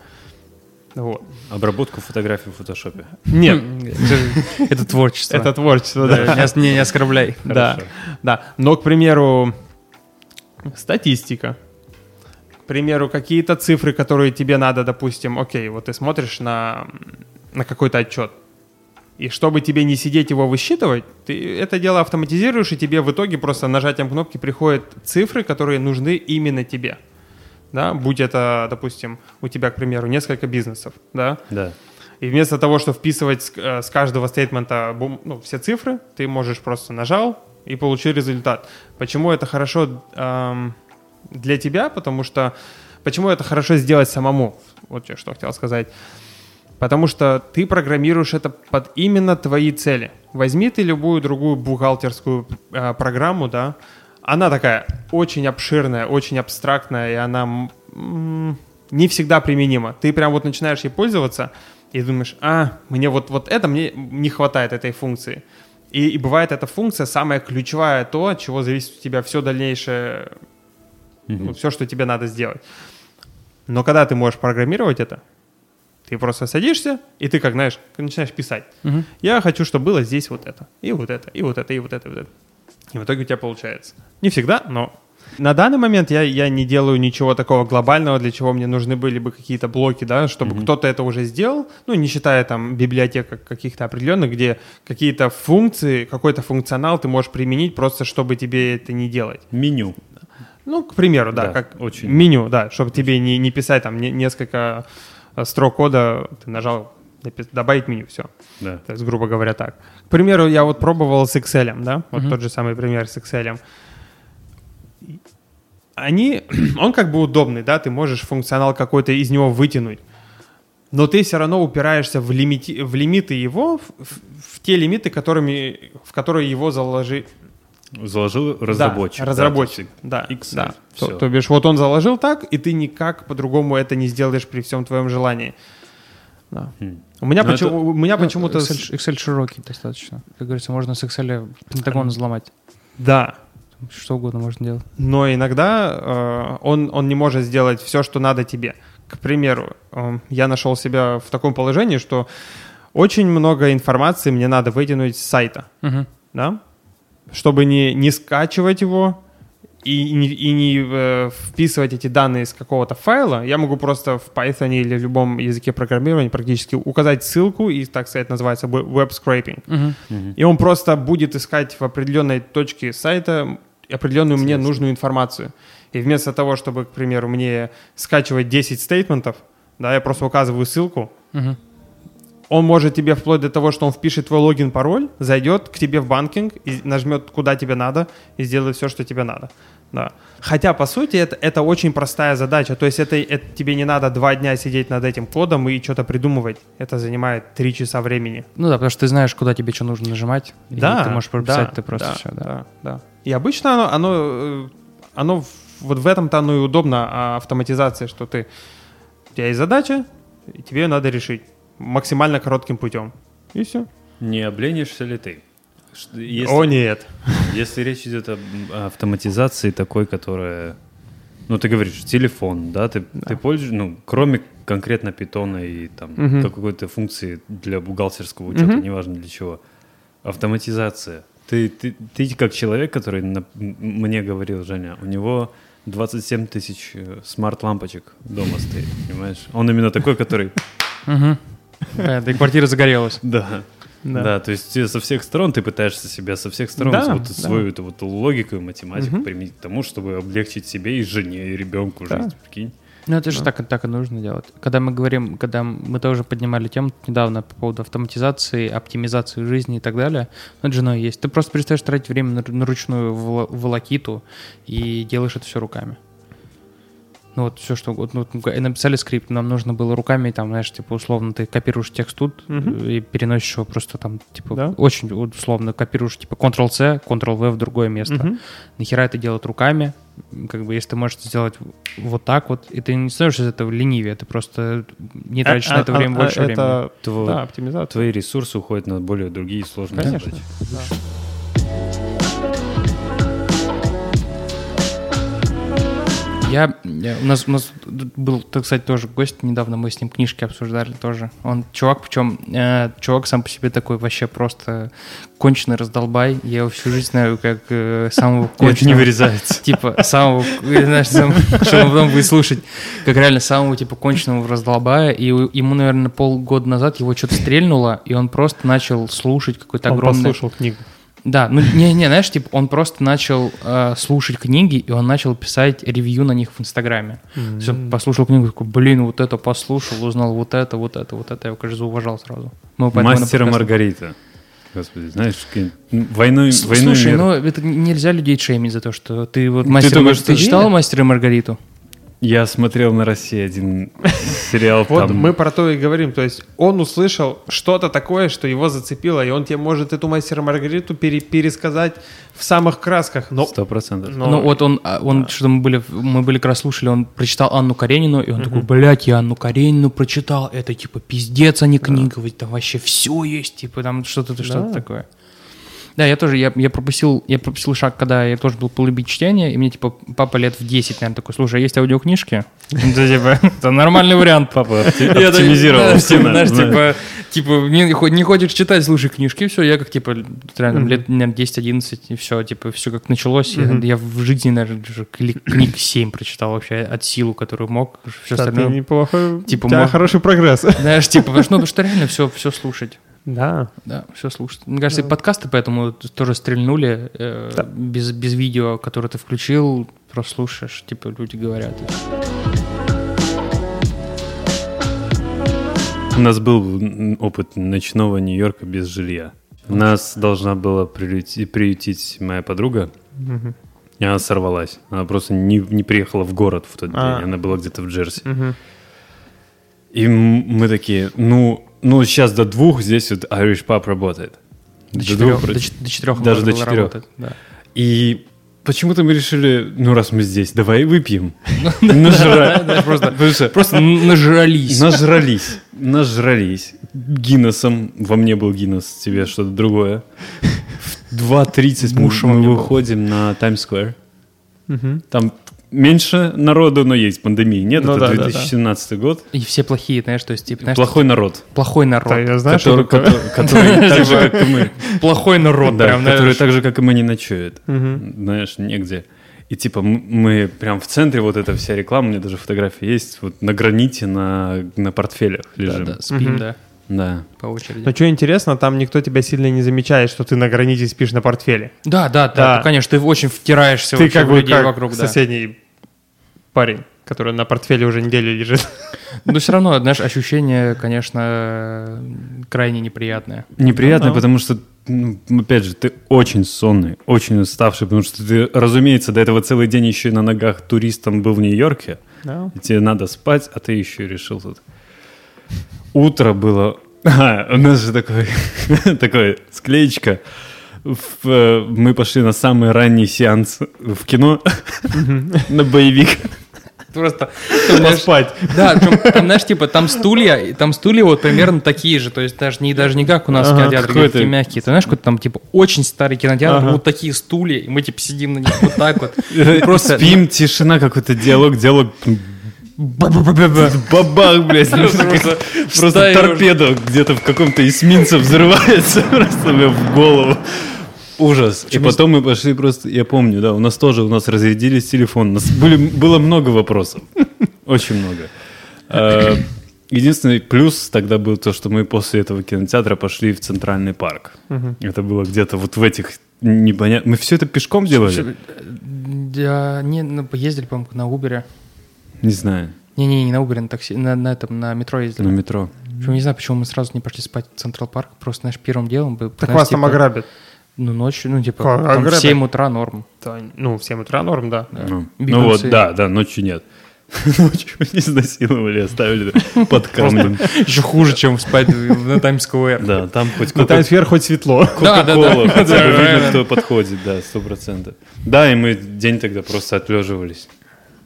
Speaker 3: Вот.
Speaker 2: Обработку фотографий в фотошопе.
Speaker 3: Нет, *laughs*
Speaker 1: Это- творчество.
Speaker 3: это творчество, да.
Speaker 1: Да, Не ос- Не не оскорбляй. *laughs*
Speaker 3: Да, да. Но, к примеру, статистика. К примеру, какие-то цифры, которые тебе надо, допустим, окей, вот ты смотришь на, на какой-то отчет. И чтобы тебе не сидеть его высчитывать, ты это дело автоматизируешь, и тебе в итоге просто нажатием кнопки приходят цифры, которые нужны именно тебе. Да? Будь это, допустим, у тебя, к примеру, несколько бизнесов, да,
Speaker 2: Да.
Speaker 3: и вместо того, чтобы вписывать с, э, с каждого стейтмента ну, все цифры, ты можешь просто нажал и получил результат. Почему это хорошо эм, для тебя? Потому что почему это хорошо сделать самому? Вот я что хотел сказать. Потому что ты программируешь это под именно твои цели. Возьми ты любую другую бухгалтерскую э, программу, да, она такая очень обширная, очень абстрактная, и она м, не всегда применима. Ты прям вот начинаешь ей пользоваться и думаешь, а, мне вот, вот это мне не хватает этой функции. И, и бывает эта функция самая ключевая, то, от чего зависит у тебя все дальнейшее, ну, все, что тебе надо сделать. Но когда ты можешь программировать это, ты просто садишься, и ты, как знаешь, начинаешь писать.
Speaker 1: Мгм.
Speaker 3: Я хочу, чтобы было здесь вот это, и вот это, и вот это, и вот это, и вот это. И в итоге у тебя получается. Не всегда, но на данный момент я, я не делаю ничего такого глобального, для чего мне нужны были бы какие-то блоки, да, чтобы кто-то это уже сделал, ну, не считая там библиотек как- каких-то определенных, где какие-то функции, какой-то функционал ты можешь применить просто, чтобы тебе это не делать.
Speaker 2: Меню.
Speaker 3: Ну, к примеру, да,
Speaker 2: Да,
Speaker 3: как
Speaker 2: очень.
Speaker 3: меню, да, чтобы тебе не, не писать там не- несколько строк кода, ты нажал добавить меню, все.
Speaker 2: Да.
Speaker 3: То есть, грубо говоря, так. К примеру, я вот пробовал с Excel, да, вот тот же самый пример с Excel. Они, *clears throat* он как бы удобный, да, ты можешь функционал какой-то из него вытянуть, но ты все равно упираешься в, лимити, в лимиты его, в, в- в те лимиты, которыми, в которые его заложи,
Speaker 2: Заложил разработчик.
Speaker 3: да, разработчик,
Speaker 2: Да,
Speaker 3: да,
Speaker 2: Excel.
Speaker 3: да. То, то бишь, вот он заложил так, и ты никак по-другому это не сделаешь при всем твоем желании. Да.
Speaker 2: Хм.
Speaker 3: У меня,
Speaker 2: Ну,
Speaker 3: почему,
Speaker 2: это-
Speaker 3: у меня
Speaker 1: Ну,
Speaker 3: почему-то...
Speaker 1: Excel, Excel широкий достаточно. Как говорится, можно с Excel Пентагон взломать.
Speaker 3: Да,
Speaker 1: Что угодно можно делать.
Speaker 3: но иногда э, он, он не может сделать все, что надо тебе. К примеру, э, я нашел себя в таком положении, что очень много информации мне надо вытянуть с сайта,
Speaker 1: Мгм.
Speaker 3: да, чтобы не, не скачивать его и, не, и не э, вписывать эти данные из какого-то файла. Я могу просто в Python или в любом языке программирования практически указать ссылку, и, так сказать, называется we- web-scraping.
Speaker 1: Мгм.
Speaker 3: И он просто будет искать в определенной точке сайта определенную мне нужную информацию. И вместо того, чтобы, к примеру, мне скачивать 10 стейтментов, да, я просто указываю ссылку,
Speaker 1: Мгм.
Speaker 3: Он может тебе вплоть до того, что он впишет твой логин, пароль, зайдет к тебе в банкинг и нажмет куда тебе надо и сделает все, что тебе надо. Да. Хотя, по сути, это, это очень простая задача. То есть это, это тебе не надо два дня сидеть над этим кодом и что-то придумывать. Это занимает три часа времени.
Speaker 1: Ну да, потому что ты знаешь, куда тебе что нужно нажимать. и
Speaker 3: Да,
Speaker 1: ты можешь прописать
Speaker 3: да,
Speaker 1: ты просто
Speaker 3: да,
Speaker 1: все, да.
Speaker 3: да, да. И обычно оно, оно, э, оно вот в этом-то оно и удобно, а, автоматизация, что ты, у тебя есть задача, и тебе ее надо решить максимально коротким путем. И все.
Speaker 2: Не обленишься ли ты? Если,
Speaker 3: О, нет. *laughs*
Speaker 2: если речь идет об автоматизации такой, которая... Ну, ты говоришь, телефон, да, ты, ты пользуешься, ну, кроме конкретно питона и там
Speaker 3: Мгм.
Speaker 2: какой-то функции для бухгалтерского учета,
Speaker 3: Мгм.
Speaker 2: неважно для чего. Автоматизация. Ты, ты, ты как человек, который на- мне говорил, Женя, у него 27 тысяч э, смарт-лампочек дома стоит, понимаешь? Он именно такой, который... *laughs*
Speaker 1: Понятно, и квартира загорелась.
Speaker 2: Да.
Speaker 3: Да.
Speaker 2: Да. то есть со всех сторон ты пытаешься себя со всех сторон
Speaker 3: Да,
Speaker 2: вот
Speaker 3: да.
Speaker 2: свою эту вот логику и математику
Speaker 3: Мгм.
Speaker 2: применить к тому, чтобы облегчить себе и жене, и ребенку
Speaker 3: Да.
Speaker 2: жизнь, прикинь.
Speaker 1: Ну, это же так, и- так и нужно делать. Когда мы говорим, когда мы тоже поднимали тему недавно по поводу автоматизации, оптимизации жизни и так далее, это же оно и есть. Ты просто перестаешь тратить время на, на ручную вол- волокиту и делаешь это все руками. Ну вот все, что вот, ну, вот мы написали скрипт, нам нужно было руками, там, знаешь, типа условно ты копируешь текст тут э, и переносишь его просто там, типа,
Speaker 3: Да.
Speaker 1: очень условно копируешь, типа, Ctrl-C, Ctrl-V в другое место.
Speaker 3: Мгм.
Speaker 1: Нахера это делать руками? Как бы, если ты можешь сделать вот так вот, и ты не становишься из этого ленивее, ты просто не тратишь
Speaker 3: А-
Speaker 1: на это
Speaker 3: а-
Speaker 1: время
Speaker 3: а-
Speaker 1: больше времени.
Speaker 3: это,
Speaker 2: Тво-
Speaker 3: Да, оптимизация.
Speaker 2: Твои ресурсы уходят на более другие сложные
Speaker 3: Конечно.
Speaker 2: задачи.
Speaker 3: да.
Speaker 1: Я, я- у нас у нас был, так сказать, тоже гость недавно, мы с ним книжки обсуждали тоже. Он чувак, причем э, чувак сам по себе такой вообще просто конченый раздолбай. Я его всю жизнь знаю как э, самого
Speaker 2: Это не
Speaker 1: конченого.
Speaker 2: вырезается.
Speaker 1: Типа самого, э, знаешь, сам- что он потом будет слушать, как реально самого типа конченого раздолбая. И ему, наверное, полгода назад его что-то стрельнуло, и он просто начал слушать какой-то
Speaker 3: Он
Speaker 1: огромный...
Speaker 3: послушал книгу.
Speaker 1: Да, ну не-не, знаешь, типа он просто начал э, слушать книги, и он начал писать ревью на них в Инстаграме. То есть он послушал книгу, такой, блин, вот это послушал, узнал вот это, вот это, вот это. Я его, кажется, уважал сразу. Мы поэтому на
Speaker 2: Мастера Маргарита. Господи, знаешь, войну,
Speaker 1: С-
Speaker 2: войну
Speaker 1: Слушай, ну это нельзя людей шеймить за то, что ты вот мастер...
Speaker 2: думаешь,
Speaker 1: Мар- ты
Speaker 2: что-
Speaker 1: читал. «Мастера и Маргариту»?
Speaker 2: Я смотрел на России один сериал
Speaker 3: Вот
Speaker 2: там.
Speaker 3: мы про то и говорим. То есть он услышал что-то такое, что его зацепило, и он тебе может эту мастера Маргариту пере- пересказать в самых красках. Но,
Speaker 2: Сто процентов.
Speaker 3: но-
Speaker 1: Ну вот он, а, он что мы были, в- мы были как раз слушали, он прочитал Анну Каренину, и он такой, блядь, я Анну Каренину прочитал, это типа пиздец, а не книга, ведь там вообще все есть, типа там что-то что-то
Speaker 3: Да.
Speaker 1: такое. Да, я тоже, я, я пропустил, я пропустил шаг, когда я тоже был полюбить чтение, и мне типа папа лет в 10, наверное, такой, слушай, а есть аудиокнижки? *laughs* Это типа, это нормальный вариант, папа.
Speaker 2: оптимизировал
Speaker 1: знаешь, типа, типа, не, хо- не хочешь читать, слушай книжки, все, я как, типа, реально, лет, наверное, 10-11, и все, типа, все как началось. Я- в жизни, наверное, кли- книг 7 прочитал вообще от силу, которую мог. Все остальное.
Speaker 3: неплохо.
Speaker 1: Типа,
Speaker 3: у тебя
Speaker 1: мог-
Speaker 3: хороший прогресс.
Speaker 1: Знаешь, типа, потому что, ну, потому что реально все, все слушать.
Speaker 3: Да.
Speaker 1: Да, все слушать. Мне кажется, и подкасты поэтому тоже стрельнули э,
Speaker 3: Да.
Speaker 1: без, без видео, которое ты включил, просто слушаешь, типа, люди говорят.
Speaker 2: У нас был опыт ночного Нью-Йорка без жилья. Нас должна была приюти- приютить моя подруга,
Speaker 3: Мгм.
Speaker 2: и она сорвалась. Она просто не, не приехала в город в тот день,
Speaker 3: А.
Speaker 2: она была где-то в Джерси.
Speaker 3: Мгм.
Speaker 2: И мы такие, ну, ну сейчас до двух здесь вот Irish Pub работает.
Speaker 1: До
Speaker 2: До
Speaker 1: четырех,
Speaker 2: двух
Speaker 1: до, четырех
Speaker 2: Даже до четырех.
Speaker 1: работать, да.
Speaker 2: И почему-то мы решили, ну раз мы здесь, давай выпьем. *laughs*
Speaker 1: Просто, нажрались.
Speaker 2: Нажрались. Нажрались. Гиннесом. Во мне был Гиннес, тебе что-то другое. В 2.30 мы, выходим на Таймс-сквер.
Speaker 3: Мгм.
Speaker 2: Там меньше народу, но есть пандемии. Нет,
Speaker 3: Ну
Speaker 2: это
Speaker 3: да, да, да.
Speaker 2: 2017 год.
Speaker 1: И все плохие, знаешь, то есть, типа, знаешь,
Speaker 2: Плохой народ.
Speaker 1: плохой народ.
Speaker 3: Да, я знаю,
Speaker 2: который,
Speaker 3: что такое.
Speaker 2: который- *laughs* который так же, как и мы.
Speaker 1: Плохой народ,
Speaker 2: Да,
Speaker 1: прям,
Speaker 2: который так же, как и мы, не ночует. Знаешь, негде. И типа мы прям в центре вот эта вся реклама, у меня даже фотографии есть, вот на граните, на, на портфелях
Speaker 1: Да,
Speaker 2: лежим.
Speaker 1: да, спим,
Speaker 3: Мгм.
Speaker 1: да,
Speaker 2: Да.
Speaker 1: по очереди.
Speaker 3: Но что интересно, там никто тебя сильно не замечает, что ты на границе спишь на портфеле.
Speaker 1: Да, да, да,
Speaker 3: Да.
Speaker 1: ну, конечно, ты очень втираешься
Speaker 3: ты как
Speaker 1: в людей
Speaker 3: как
Speaker 1: вокруг, да.
Speaker 3: соседний парень, который на портфеле уже неделю лежит.
Speaker 1: Но все равно, знаешь, ощущение, конечно, крайне неприятное.
Speaker 2: Неприятно,
Speaker 3: Ну да.
Speaker 2: потому что, ну, опять же, ты очень сонный, очень уставший, потому что ты, разумеется, до этого целый день еще и на ногах туристом был в Нью-Йорке,
Speaker 3: Да.
Speaker 2: и тебе надо спать, а ты еще и решил тут. Утро было... А, у нас же такой, *laughs* такой склеечка. В, э, мы пошли на самый ранний сеанс в кино, на боевик.
Speaker 1: Просто *laughs* там,
Speaker 3: Поспать.
Speaker 1: Да, там, там, знаешь, типа, там стулья, там стулья вот примерно такие же, то есть даже не, даже не как у нас
Speaker 3: Ага,
Speaker 1: кинотеатре,
Speaker 2: какой
Speaker 1: где такие мягкие, ты знаешь, какой-то там, типа, очень старый кинотеатр,
Speaker 3: Ага.
Speaker 1: вот такие стулья, и мы, типа, сидим на них вот так вот. *laughs*
Speaker 2: Просто спим, тишина, какой-то диалог, диалог. Бабах, блядь.
Speaker 1: Просто
Speaker 2: торпеда где-то в каком-то эсминце взрывается *laughs* просто мне в голову. Ужас. И потом мы пошли просто, я помню, да, у нас тоже, у нас разрядились телефон. У нас были, было много вопросов. Очень много. Э, Единственный плюс тогда был то, что мы после этого кинотеатра пошли в Центральный парк. Это было где-то вот в этих непонятно. Мы все это пешком делали?
Speaker 1: Да, не, ну, ездили, по-моему, на Убере.
Speaker 2: Не знаю.
Speaker 1: Не-не, не на Убере, на такси, на, на этом, на метро ездили.
Speaker 2: На метро.
Speaker 1: Причем не знаю, почему мы сразу не пошли спать в Централ Парк, просто, знаешь, первым делом бы...
Speaker 3: Так вас там
Speaker 1: типа,
Speaker 3: ограбят.
Speaker 1: Ну, ночью, ну, типа,
Speaker 3: Как,
Speaker 1: там в
Speaker 3: ограбят?
Speaker 1: 7 утра норм.
Speaker 3: Да, Ну, в 7 утра норм, да.
Speaker 2: Ну, ну
Speaker 1: Бегунцы.
Speaker 2: вот, да, да, ночью нет. *laughs* Ночью изнасиловали, оставили под камнем.
Speaker 1: Еще хуже, чем спать на Таймс-сквер.
Speaker 2: Да, там хоть
Speaker 3: На Таймс-сквер хоть светло.
Speaker 1: Да, да,
Speaker 2: Кока-кола,
Speaker 1: да. *laughs*
Speaker 2: хотя бы
Speaker 1: Да,
Speaker 2: видно, кто подходит, да, сто процентов. Да, и мы день тогда просто отлеживались.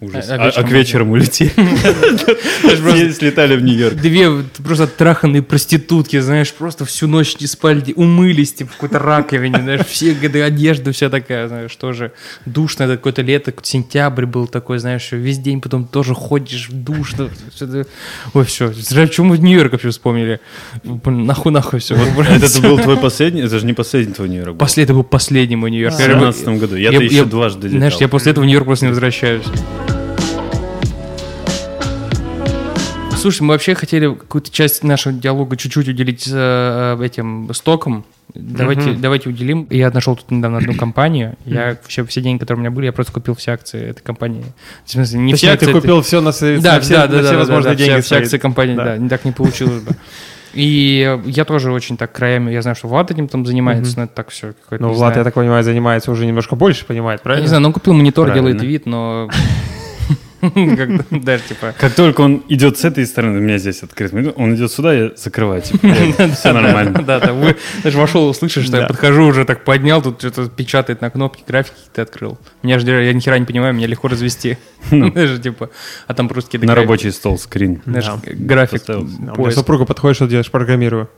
Speaker 2: Ужас.
Speaker 1: А-
Speaker 2: А,
Speaker 1: а
Speaker 2: а к
Speaker 1: вечером
Speaker 2: вечеру улетели. Слетали в Нью-Йорк.
Speaker 1: Две просто траханные проститутки, знаешь, просто всю ночь не спали, умылись, типа, в какой-то раковине, знаешь, все одежда вся такая, знаешь, тоже душно, это какое-то лето, сентябрь был такой, знаешь, весь день потом тоже ходишь, душно, всё это- ой, все, почему мы в Нью-Йорк вообще вспомнили? Нахуй, нахуй все.
Speaker 2: Это был твой последний, это же не последний твой Нью-Йорк. был.
Speaker 1: После это был последний мой Нью-Йорк.
Speaker 2: В 2017 году. Я-то еще дважды
Speaker 1: Знаешь, я после этого в Нью-Йорк просто не возвращаюсь. Слушай, мы вообще хотели какую-то часть нашего диалога чуть-чуть уделить э, этим стокам. Давайте, давайте уделим. Я нашел тут недавно одну *clears throat* компанию. Я все, все деньги, которые у меня были, я просто купил все акции этой компании. В смысле, не все
Speaker 3: Точнее,
Speaker 1: акции.
Speaker 3: ты
Speaker 1: это-
Speaker 3: купил все на,
Speaker 1: да,
Speaker 3: на все,
Speaker 1: да,
Speaker 3: на
Speaker 1: да,
Speaker 3: все
Speaker 1: да,
Speaker 3: возможные
Speaker 1: да, да,
Speaker 3: деньги.
Speaker 1: Все, все акции компании, да. не так не получилось бы. И я тоже очень так краями, я знаю, что Влад этим там занимается, но это так все.
Speaker 3: Ну, Влад,
Speaker 1: знаю.
Speaker 3: я так понимаю, занимается уже немножко больше, понимает,
Speaker 1: Я
Speaker 3: правильно?
Speaker 1: не знаю, ну он купил монитор,
Speaker 2: Правильно.
Speaker 1: делает вид, но. *laughs* *laughs*
Speaker 2: Как только он идет с этой стороны, у меня здесь открыт. Он идет сюда, я закрываю. Типа, *laughs* все нормально.
Speaker 1: Да, да, даже вошел, слышишь, что я подхожу, уже так поднял, тут что-то печатает на кнопки, графики ты открыл. Меня же, я ни хера не понимаю, меня легко развести. *laughs* Даже типа, а там просто
Speaker 2: На рабочий стол скрин.
Speaker 1: график,
Speaker 3: супруга подходит, что делаешь, программирую.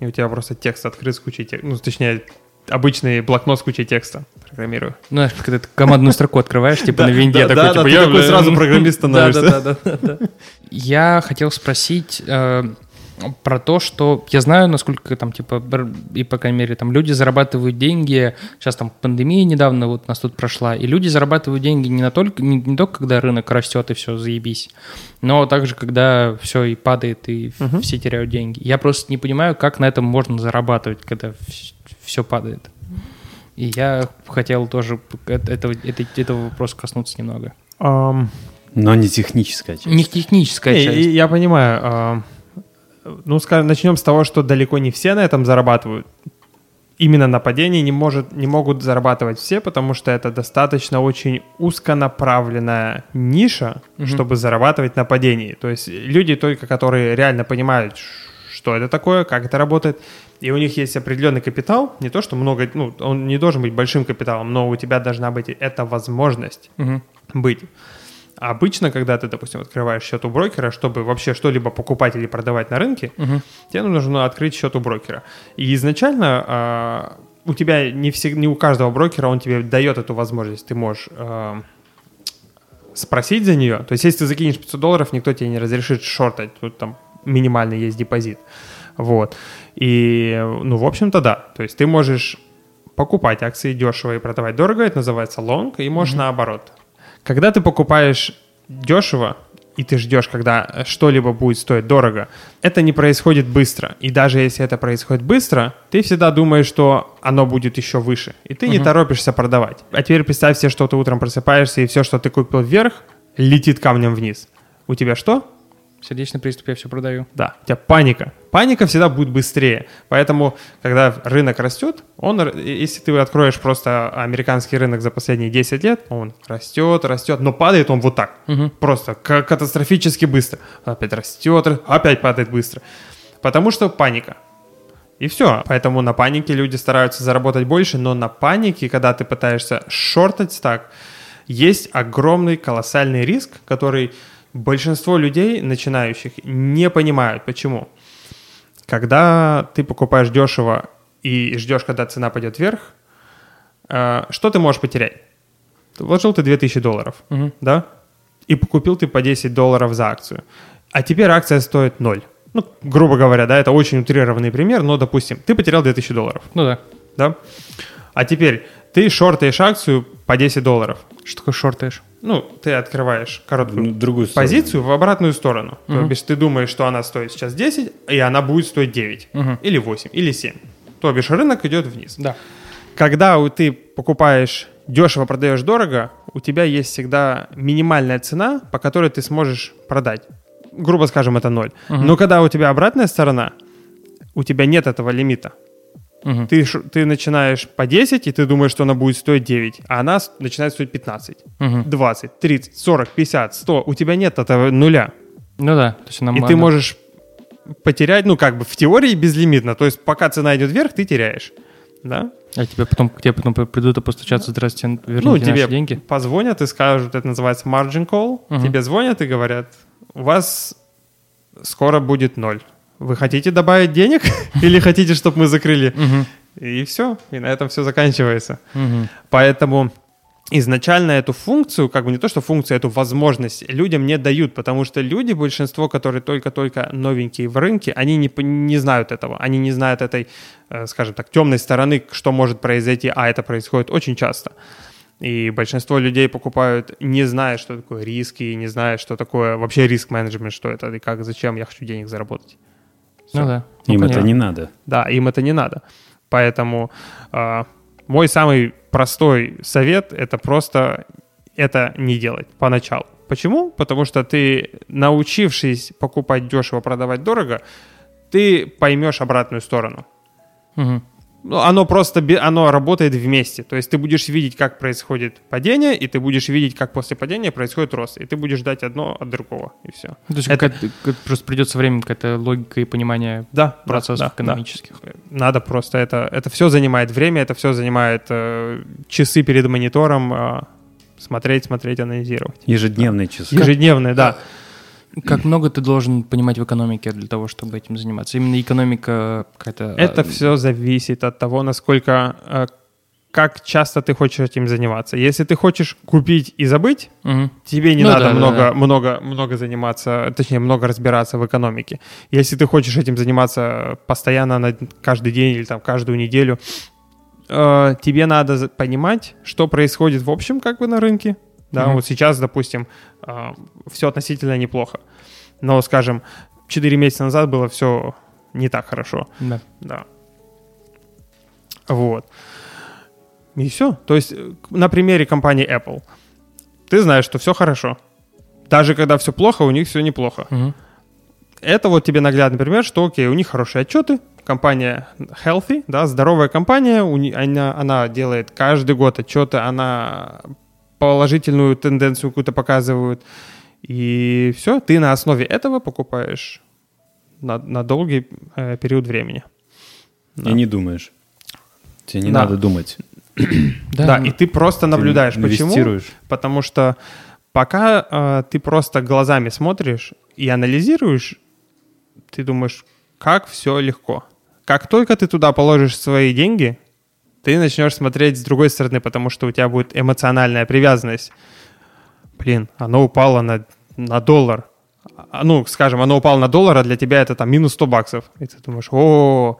Speaker 3: И у тебя просто текст открыт с кучей текста. Ну, точнее, обычный блокнот с кучей текста. Программирую.
Speaker 1: Ну, знаешь, когда ты командную строку открываешь, типа *laughs* на винде, такой, типа, я,
Speaker 3: такой сразу программист становишься. *laughs*
Speaker 1: да, да, да, да, да. Я хотел спросить э, про то, что я знаю, насколько там, типа, и, по крайней мере, там люди зарабатывают деньги, сейчас там пандемия недавно вот у нас тут прошла, и люди зарабатывают деньги не, на только, не, не только, когда рынок растет и все, заебись, но также, когда все и падает, и
Speaker 3: Мгм.
Speaker 1: все теряют деньги. Я просто не понимаю, как на этом можно зарабатывать, когда все падает. И я хотел тоже этого, этой- этого вопроса коснуться немного.
Speaker 3: Ам,
Speaker 2: Но не техническая часть.
Speaker 1: Не техническая
Speaker 3: не,
Speaker 1: часть.
Speaker 3: и я понимаю. ам, ну, скажем, начнем с того, что далеко не все на этом зарабатывают. Именно на падении не, может, не могут зарабатывать все, потому что это достаточно очень узконаправленная ниша,
Speaker 1: Мгм.
Speaker 3: чтобы зарабатывать на падении. То есть люди только, которые реально понимают, что это такое, как это работает, и у них есть определенный капитал, не то, что много, ну, он не должен быть большим капиталом, но у тебя должна быть эта возможность
Speaker 1: Мгм.
Speaker 3: быть. А обычно, когда ты, допустим, открываешь счет у брокера, чтобы вообще что-либо покупать или продавать на рынке,
Speaker 1: Мгм.
Speaker 3: тебе нужно открыть счет у брокера. И изначально а, у тебя не, всег- не у каждого брокера он тебе дает эту возможность. Ты можешь а, спросить за нее. То есть, если ты закинешь 500 долларов, никто тебе не разрешит шортать. Тут там минимальный есть депозит. Вот. И, ну, в общем-то, да. То есть, ты можешь покупать акции дешево и продавать дорого. Это называется лонг. И можешь наоборот. Когда ты покупаешь дешево, и ты ждешь, когда что-либо будет стоить дорого, это не происходит быстро. И даже если это происходит быстро, ты всегда думаешь, что оно будет еще выше. И ты не торопишься продавать. А теперь представь себе, что ты утром просыпаешься, и все, что ты купил вверх, летит камнем вниз. У тебя что?
Speaker 1: Сердечный приступ я все продаю.
Speaker 3: Да, у тебя паника. Паника всегда будет быстрее. Поэтому, когда рынок растет, он, если ты откроешь просто американский рынок за последние 10 лет, он растет, растет, но падает он вот так.
Speaker 1: Мгм.
Speaker 3: Просто ка- катастрофически быстро. Опять растет, опять падает быстро. Потому что паника. И все. Поэтому на панике люди стараются заработать больше, но на панике, когда ты пытаешься шортать так, есть огромный колоссальный риск, который большинство людей, начинающих, не понимают. Почему? Когда ты покупаешь дешево и ждешь, когда цена пойдет вверх, э, что ты можешь потерять? Ты Вложил ты 2000 долларов,
Speaker 1: Мгм.
Speaker 3: да? И купил ты по 10 долларов за акцию. А теперь акция стоит 0. Ну, грубо говоря, да, это очень утрированный пример, но, допустим, ты потерял 2000 долларов,
Speaker 1: Ну да.
Speaker 3: да? А теперь ты шортаешь акцию по 10 долларов.
Speaker 1: Что такое шортаешь?
Speaker 3: Ну, ты открываешь короткую
Speaker 2: Ну, другую сторону.
Speaker 3: позицию в обратную сторону. То
Speaker 1: Мгм.
Speaker 3: бишь ты думаешь, что она стоит сейчас 10, и она будет стоить 9.
Speaker 1: Мгм.
Speaker 3: Или 8, или 7. То бишь рынок идет вниз.
Speaker 1: Да.
Speaker 3: Когда у- ты покупаешь дешево, продаешь дорого, у тебя есть всегда минимальная цена, по которой ты сможешь продать. Грубо скажем, это ноль.
Speaker 1: Мгм.
Speaker 3: Но когда у тебя обратная сторона, у тебя нет этого лимита.
Speaker 1: Мгм.
Speaker 3: Ты, ты начинаешь по 10, и ты думаешь, что она будет стоить 9, а она начинает стоить 15,
Speaker 1: Мгм.
Speaker 3: 20, 30, 40, 50, 100. У тебя нет этого нуля.
Speaker 1: Ну да. То есть она
Speaker 3: И
Speaker 1: м-
Speaker 3: ты
Speaker 1: она-
Speaker 3: можешь потерять, ну, как бы в теории безлимитно. То есть пока цена идет вверх, ты теряешь. Да?
Speaker 1: А тебе потом, к тебе потом придут и постучаться, здрасте, верните
Speaker 3: ну,
Speaker 1: наши
Speaker 3: тебе
Speaker 1: деньги.
Speaker 3: позвонят и скажут, это называется margin call.
Speaker 1: Мгм.
Speaker 3: Тебе звонят и говорят, у вас скоро будет ноль. Вы хотите добавить денег *laughs* или хотите, чтобы мы закрыли? И все, и на этом все заканчивается. Поэтому изначально эту функцию, как бы не то, что функцию, эту возможность людям не дают, потому что люди, большинство, которые только-только новенькие в рынке, они не, не знают этого, они не знают этой, э, скажем так, темной стороны, что может произойти, а это происходит очень часто. И большинство людей покупают, не зная, что такое риски, не зная, что такое вообще риск-менеджмент, что это и как, зачем я хочу денег заработать.
Speaker 1: Ну
Speaker 3: Всё.
Speaker 1: да. Ну,
Speaker 2: Им это
Speaker 1: понятно.
Speaker 2: не надо.
Speaker 3: Да, им это не надо. Поэтому а, мой самый простой совет это просто это не делать поначалу. Почему? Потому что ты, научившись покупать дешево, продавать дорого, ты поймешь обратную сторону.
Speaker 1: Мгм.
Speaker 3: Ну, оно просто оно работает вместе. То есть ты будешь видеть, как происходит падение, и ты будешь видеть, как после падения происходит рост. И ты будешь ждать одно от другого, и все.
Speaker 1: То есть
Speaker 3: Это-
Speaker 1: просто придется время, какая-то логика и понимание
Speaker 3: Да,
Speaker 1: процессов
Speaker 3: да, да.
Speaker 1: экономических.
Speaker 3: Надо просто это, это все занимает время, это все занимает э, часы перед монитором, э, смотреть, смотреть, анализировать.
Speaker 2: Ежедневные часы.
Speaker 3: Ежедневные, да.
Speaker 1: Как много ты должен понимать в экономике для того, чтобы этим заниматься? Именно экономика какая-то...
Speaker 3: Это
Speaker 1: а,
Speaker 3: все зависит от того, насколько, э, как часто ты хочешь этим заниматься. Если ты хочешь купить и забыть,
Speaker 1: мгм.
Speaker 3: тебе не
Speaker 1: Ну
Speaker 3: надо
Speaker 1: да,
Speaker 3: много,
Speaker 1: да.
Speaker 3: много, много заниматься, точнее, много разбираться в экономике. Если ты хочешь этим заниматься постоянно, на каждый день или там каждую неделю, э, тебе надо понимать, что происходит в общем как бы на рынке. Да,
Speaker 1: Мгм.
Speaker 3: вот сейчас, допустим, все относительно неплохо. Но, скажем, 4 месяца назад было все не так хорошо.
Speaker 1: Да.
Speaker 3: Да. Вот. И все. То есть, э, на примере компании Apple. Ты знаешь, что все хорошо. Даже когда все плохо, у них все неплохо.
Speaker 1: Мгм.
Speaker 3: Это вот тебе наглядный пример, что окей, у них хорошие отчеты, компания healthy, да, здоровая компания, у не- она, она делает каждый год отчеты, она положительную тенденцию какую-то показывает. И все, ты на основе этого покупаешь на, на долгий э, период времени.
Speaker 2: И не думаешь. Тебе не
Speaker 3: Да.
Speaker 2: надо думать. *coughs*
Speaker 3: Да, и ты просто наблюдаешь.
Speaker 2: Ты
Speaker 3: Почему? Потому что пока э, ты просто глазами смотришь и анализируешь, ты думаешь, как все легко. Как только ты туда положишь свои деньги, ты начнешь смотреть с другой стороны, потому что у тебя будет эмоциональная привязанность. Блин, оно упало на, на доллар. А, Ну, скажем, оно упало на доллар, а для тебя это там минус 100 баксов. И ты думаешь, о,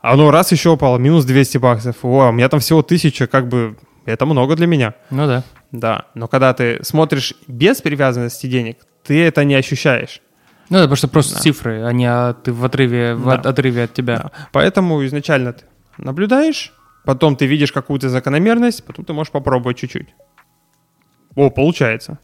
Speaker 3: а оно раз еще упало, минус 200 баксов. О, у меня там всего 1000, как бы, это много для меня.
Speaker 1: Ну да.
Speaker 3: Да, но когда ты смотришь без привязанности денег, ты это не ощущаешь.
Speaker 1: Ну да, потому что просто
Speaker 3: Да.
Speaker 1: цифры, а не а ты в отрыве, в
Speaker 3: Да.
Speaker 1: от- отрыве от тебя.
Speaker 3: Да. Поэтому изначально ты наблюдаешь, потом ты видишь какую-то закономерность, потом ты можешь попробовать чуть-чуть. О, получается.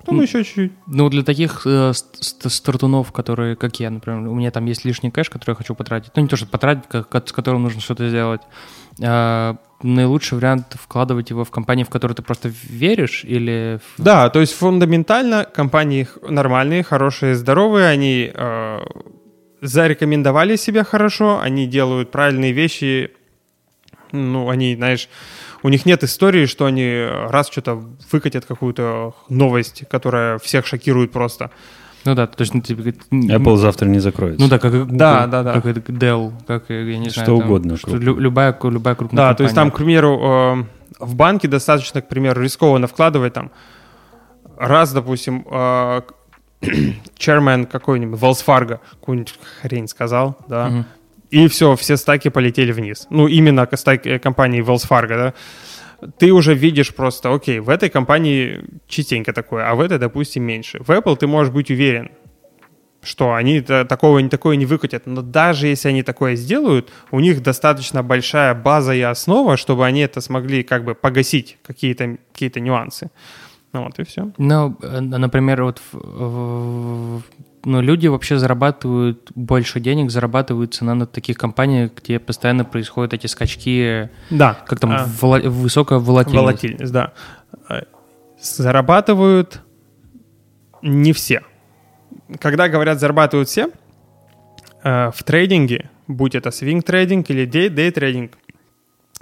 Speaker 3: Потом
Speaker 1: М.
Speaker 3: еще чуть-чуть.
Speaker 1: Ну, для таких э, ст- ст- стартунов, которые, как я, например, у меня там есть лишний кэш, который я хочу потратить. Ну, не то, что потратить, как, с которым нужно что-то сделать. А, наилучший вариант вкладывать его в компании, в которые ты просто веришь, или...
Speaker 3: Да, то есть фундаментально компании нормальные, хорошие, здоровые, они э, зарекомендовали себя хорошо, они делают правильные вещи, ну, они, знаешь, у них нет истории, что они раз что-то выкатят какую-то новость, которая всех шокирует просто.
Speaker 1: Ну да, то есть... Ну, типа,
Speaker 2: Apple завтра не закроется.
Speaker 1: Ну да, как Google,
Speaker 3: Да, да, да.
Speaker 1: Как и Dell, как, я не
Speaker 2: Что
Speaker 1: знаю... там,
Speaker 2: угодно
Speaker 1: что лю- любая, любая крупная
Speaker 3: Да, то есть там,
Speaker 1: компания.
Speaker 3: к примеру, э, в банке достаточно, к примеру, рискованно вкладывать там раз, допустим, э, *clears throat* chairman какой-нибудь, Wells Fargo, какую-нибудь хрень сказал, да,
Speaker 1: Мгм.
Speaker 3: и все, все стаки полетели вниз. Ну, именно стаки э, компании Wells Fargo, да. Ты уже видишь просто, окей, в этой компании частенько такое, а в этой, допустим, меньше. В Apple ты можешь быть уверен, что они та- такого, не такое не выкатят. Но даже если они такое сделают, у них достаточно большая база и основа, чтобы они это смогли как бы погасить, какие-то какие нюансы. Ну вот и все.
Speaker 1: Ну, э, например, вот в- в- ну, люди вообще зарабатывают больше денег, зарабатывают на таких компаниях, где постоянно происходят эти скачки,
Speaker 3: Да.
Speaker 1: как там,
Speaker 3: А,
Speaker 1: вола- высокая волатильность.
Speaker 3: волатильность, да. Э, Зарабатывают не все. Когда говорят зарабатывают все, э, в трейдинге, будь это свинг трейдинг или дей, дей трейдинг,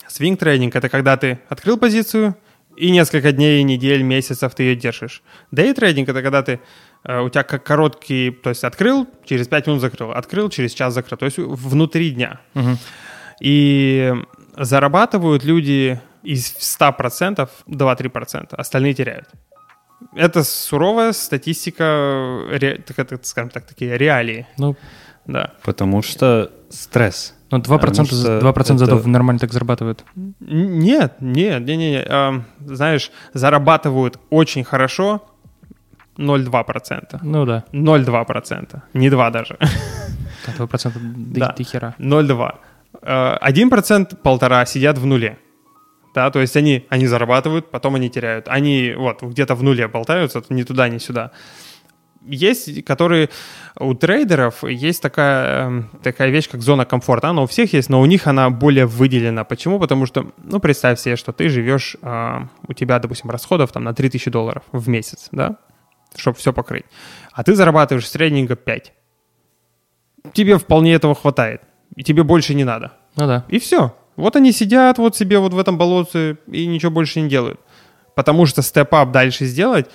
Speaker 3: свинг трейдинг это когда ты открыл позицию и несколько дней, недель, месяцев ты ее держишь. Дей трейдинг это когда ты э, у тебя как короткий, то есть открыл, через 5 минут закрыл, открыл, через час закрыл, то есть внутри дня.
Speaker 1: Мгм.
Speaker 3: И зарабатывают люди из 100% 2-3%, остальные теряют. Это суровая статистика, ре- так скажем так, такие реалии.
Speaker 1: Ну,
Speaker 3: Да.
Speaker 2: Потому что стресс.
Speaker 1: ну 2%,
Speaker 2: что
Speaker 1: 2%
Speaker 2: это-
Speaker 1: зато нормально так зарабатывают.
Speaker 3: Нет, нет, не, не, не. Знаешь, зарабатывают очень хорошо 0,2%.
Speaker 1: Ну да,
Speaker 3: 0,2%. Не 2 даже.
Speaker 1: да, 2% до,
Speaker 3: Да.
Speaker 1: до хера.
Speaker 3: 0,2. Э, 1%, полтора сидят в нуле. Да, то есть они, они зарабатывают, потом они теряют. Они вот где-то в нуле болтаются, ни туда, ни сюда. Есть, которые у трейдеров есть такая, эм, такая вещь, как зона комфорта. Она у всех есть, но у них она более выделена. Почему? Потому что, ну, представь себе, что ты живешь, а, у тебя, допустим, расходов там на 3000 долларов в месяц, да, чтобы все покрыть. А ты зарабатываешь средненько 5. Тебе вполне этого хватает. И тебе больше не надо.
Speaker 1: Ну да.
Speaker 3: И все. Вот они сидят вот себе вот в этом болоте и ничего больше не делают. Потому что step up дальше сделать,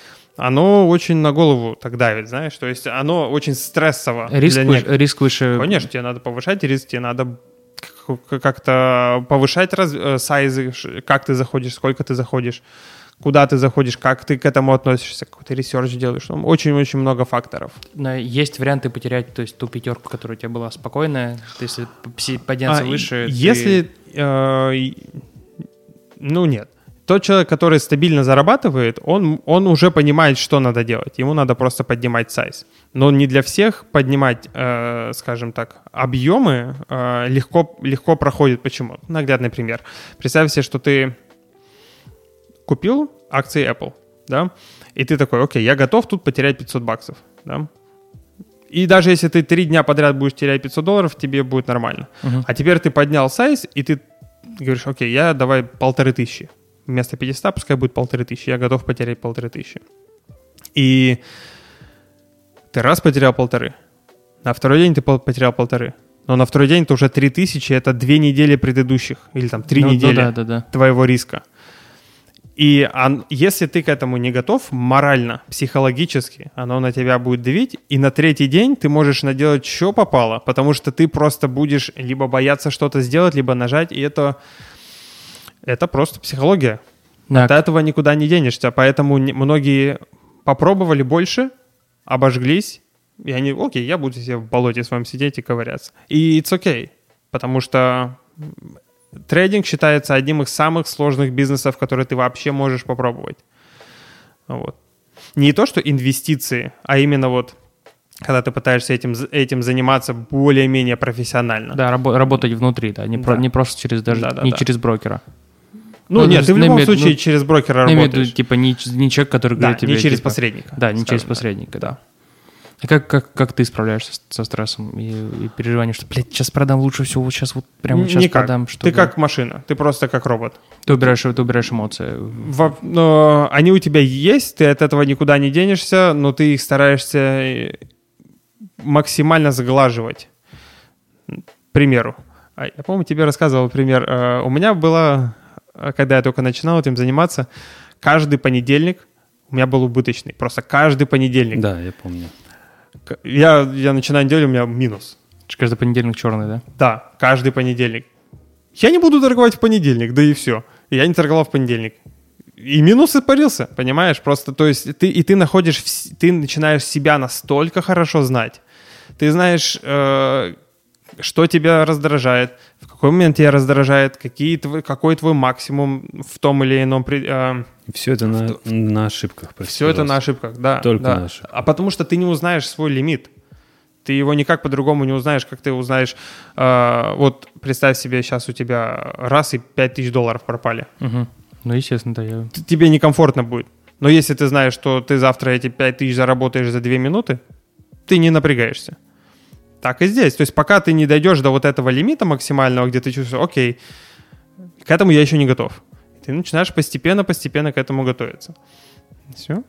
Speaker 3: оно очень на голову так давит, знаешь. То есть оно очень стрессово.
Speaker 1: Риск,
Speaker 3: для
Speaker 1: выше, риск выше.
Speaker 3: Конечно, тебе надо повышать риск, тебе надо как-то повышать раз, э, сайзы, как ты заходишь, сколько ты заходишь, куда ты заходишь, как ты к этому относишься, какой-то research делаешь. Там Очень-очень много факторов.
Speaker 1: Но Есть варианты потерять, то есть ту пятерку, которая у тебя была спокойная, то есть подняться
Speaker 3: А,
Speaker 1: выше. ты-
Speaker 3: Если, э, и- ну нет, тот человек, который стабильно зарабатывает, он, он уже понимает, что надо делать. Ему надо просто поднимать сайз. Но не для всех поднимать, э, скажем так, объемы э, легко, легко проходит. Почему? Наглядный пример. Представь себе, что ты купил акции Apple, да, и ты такой, окей, я готов тут потерять 500 баксов, да, и даже если ты три дня подряд будешь терять 500 долларов, тебе будет нормально.
Speaker 1: Мгм.
Speaker 3: А теперь ты поднял сайз, и ты говоришь, окей, я давай полторы тысячи. Вместо 500 пускай будет полторы тысячи. Я готов потерять полторы тысячи. И ты раз потерял полторы. На второй день ты потерял полторы. Но на второй день это уже три тысячи, это две недели предыдущих. Или там три
Speaker 1: Ну, ну
Speaker 3: недели
Speaker 1: да, да, да.
Speaker 3: твоего риска. И он- если ты к этому не готов морально, психологически, оно на тебя будет давить, и на третий день ты можешь наделать, что попало, потому что ты просто будешь либо бояться что-то сделать, либо нажать, и это, это просто психология.
Speaker 1: Да,
Speaker 3: От этого никуда не денешься, поэтому многие попробовали больше, обожглись, и они, окей, я буду себе в болоте своем сидеть и ковыряться. И it's okay, потому что трейдинг считается одним из самых сложных бизнесов, которые ты вообще можешь попробовать. Вот. Не то, что инвестиции, а именно вот когда ты пытаешься этим, этим заниматься более-менее профессионально.
Speaker 1: Да, рабо- работать внутри, да, не, про-
Speaker 3: Да.
Speaker 1: не просто через даже
Speaker 3: Да, да,
Speaker 1: не
Speaker 3: да.
Speaker 1: через брокера.
Speaker 3: Ну,
Speaker 1: Ну,
Speaker 3: нет, ты в любом
Speaker 1: имею-
Speaker 3: случае
Speaker 1: ну,
Speaker 3: через брокера
Speaker 1: Я имею в виду,
Speaker 3: работаешь.
Speaker 1: типа, не, не человек, который
Speaker 3: Да,
Speaker 1: говорит тебе,
Speaker 3: не через
Speaker 1: типа,
Speaker 3: посредника.
Speaker 1: Да, не через посредника, да. А как, как, как ты справляешься с- со стрессом и, и переживанием, что, блядь, сейчас продам лучше всего, вот сейчас вот прямо сейчас
Speaker 3: Никак.
Speaker 1: продам,
Speaker 3: Ты
Speaker 1: чтобы...
Speaker 3: как машина, ты просто как робот.
Speaker 1: Ты убираешь, ты убираешь эмоции.
Speaker 3: Во- но они у тебя есть, ты от этого никуда не денешься, но ты их стараешься э, максимально заглаживать. К примеру, а я, по-моему, тебе рассказывал пример. Э, У меня было, э, когда я только начинал этим заниматься, каждый понедельник у меня был убыточный. Просто каждый понедельник.
Speaker 2: Да, я помню.
Speaker 3: Я, я начинаю неделю, у меня минус.
Speaker 1: Каждый понедельник черный, да?
Speaker 3: Да, каждый понедельник. Я не буду торговать в понедельник, да и все. Я не торговал в понедельник. И минус испарился, понимаешь? Просто, то есть, ты, и ты находишь, ты начинаешь себя настолько хорошо знать. Ты знаешь, э, что тебя раздражает, в какой момент тебя раздражает, какие твой, какой твой максимум в том или ином... э,
Speaker 2: Все это на, на ошибках. прости,
Speaker 3: все это на ошибках, да.
Speaker 2: Только
Speaker 3: да.
Speaker 2: на ошибках.
Speaker 3: А потому что ты не узнаешь свой лимит. Ты его никак по-другому не узнаешь, как ты узнаешь. э, вот представь себе, сейчас у тебя раз и 5 тысяч долларов пропали.
Speaker 1: Угу. Ну, естественно, да. Я...
Speaker 3: Тебе некомфортно будет. Но если ты знаешь, что ты завтра эти 5 тысяч заработаешь за 2 минуты, ты не напрягаешься. Так и здесь. То есть пока ты не дойдешь до вот этого лимита максимального, где ты чувствуешь, окей, к этому я еще не готов. Ты начинаешь постепенно-постепенно к этому готовиться. Все.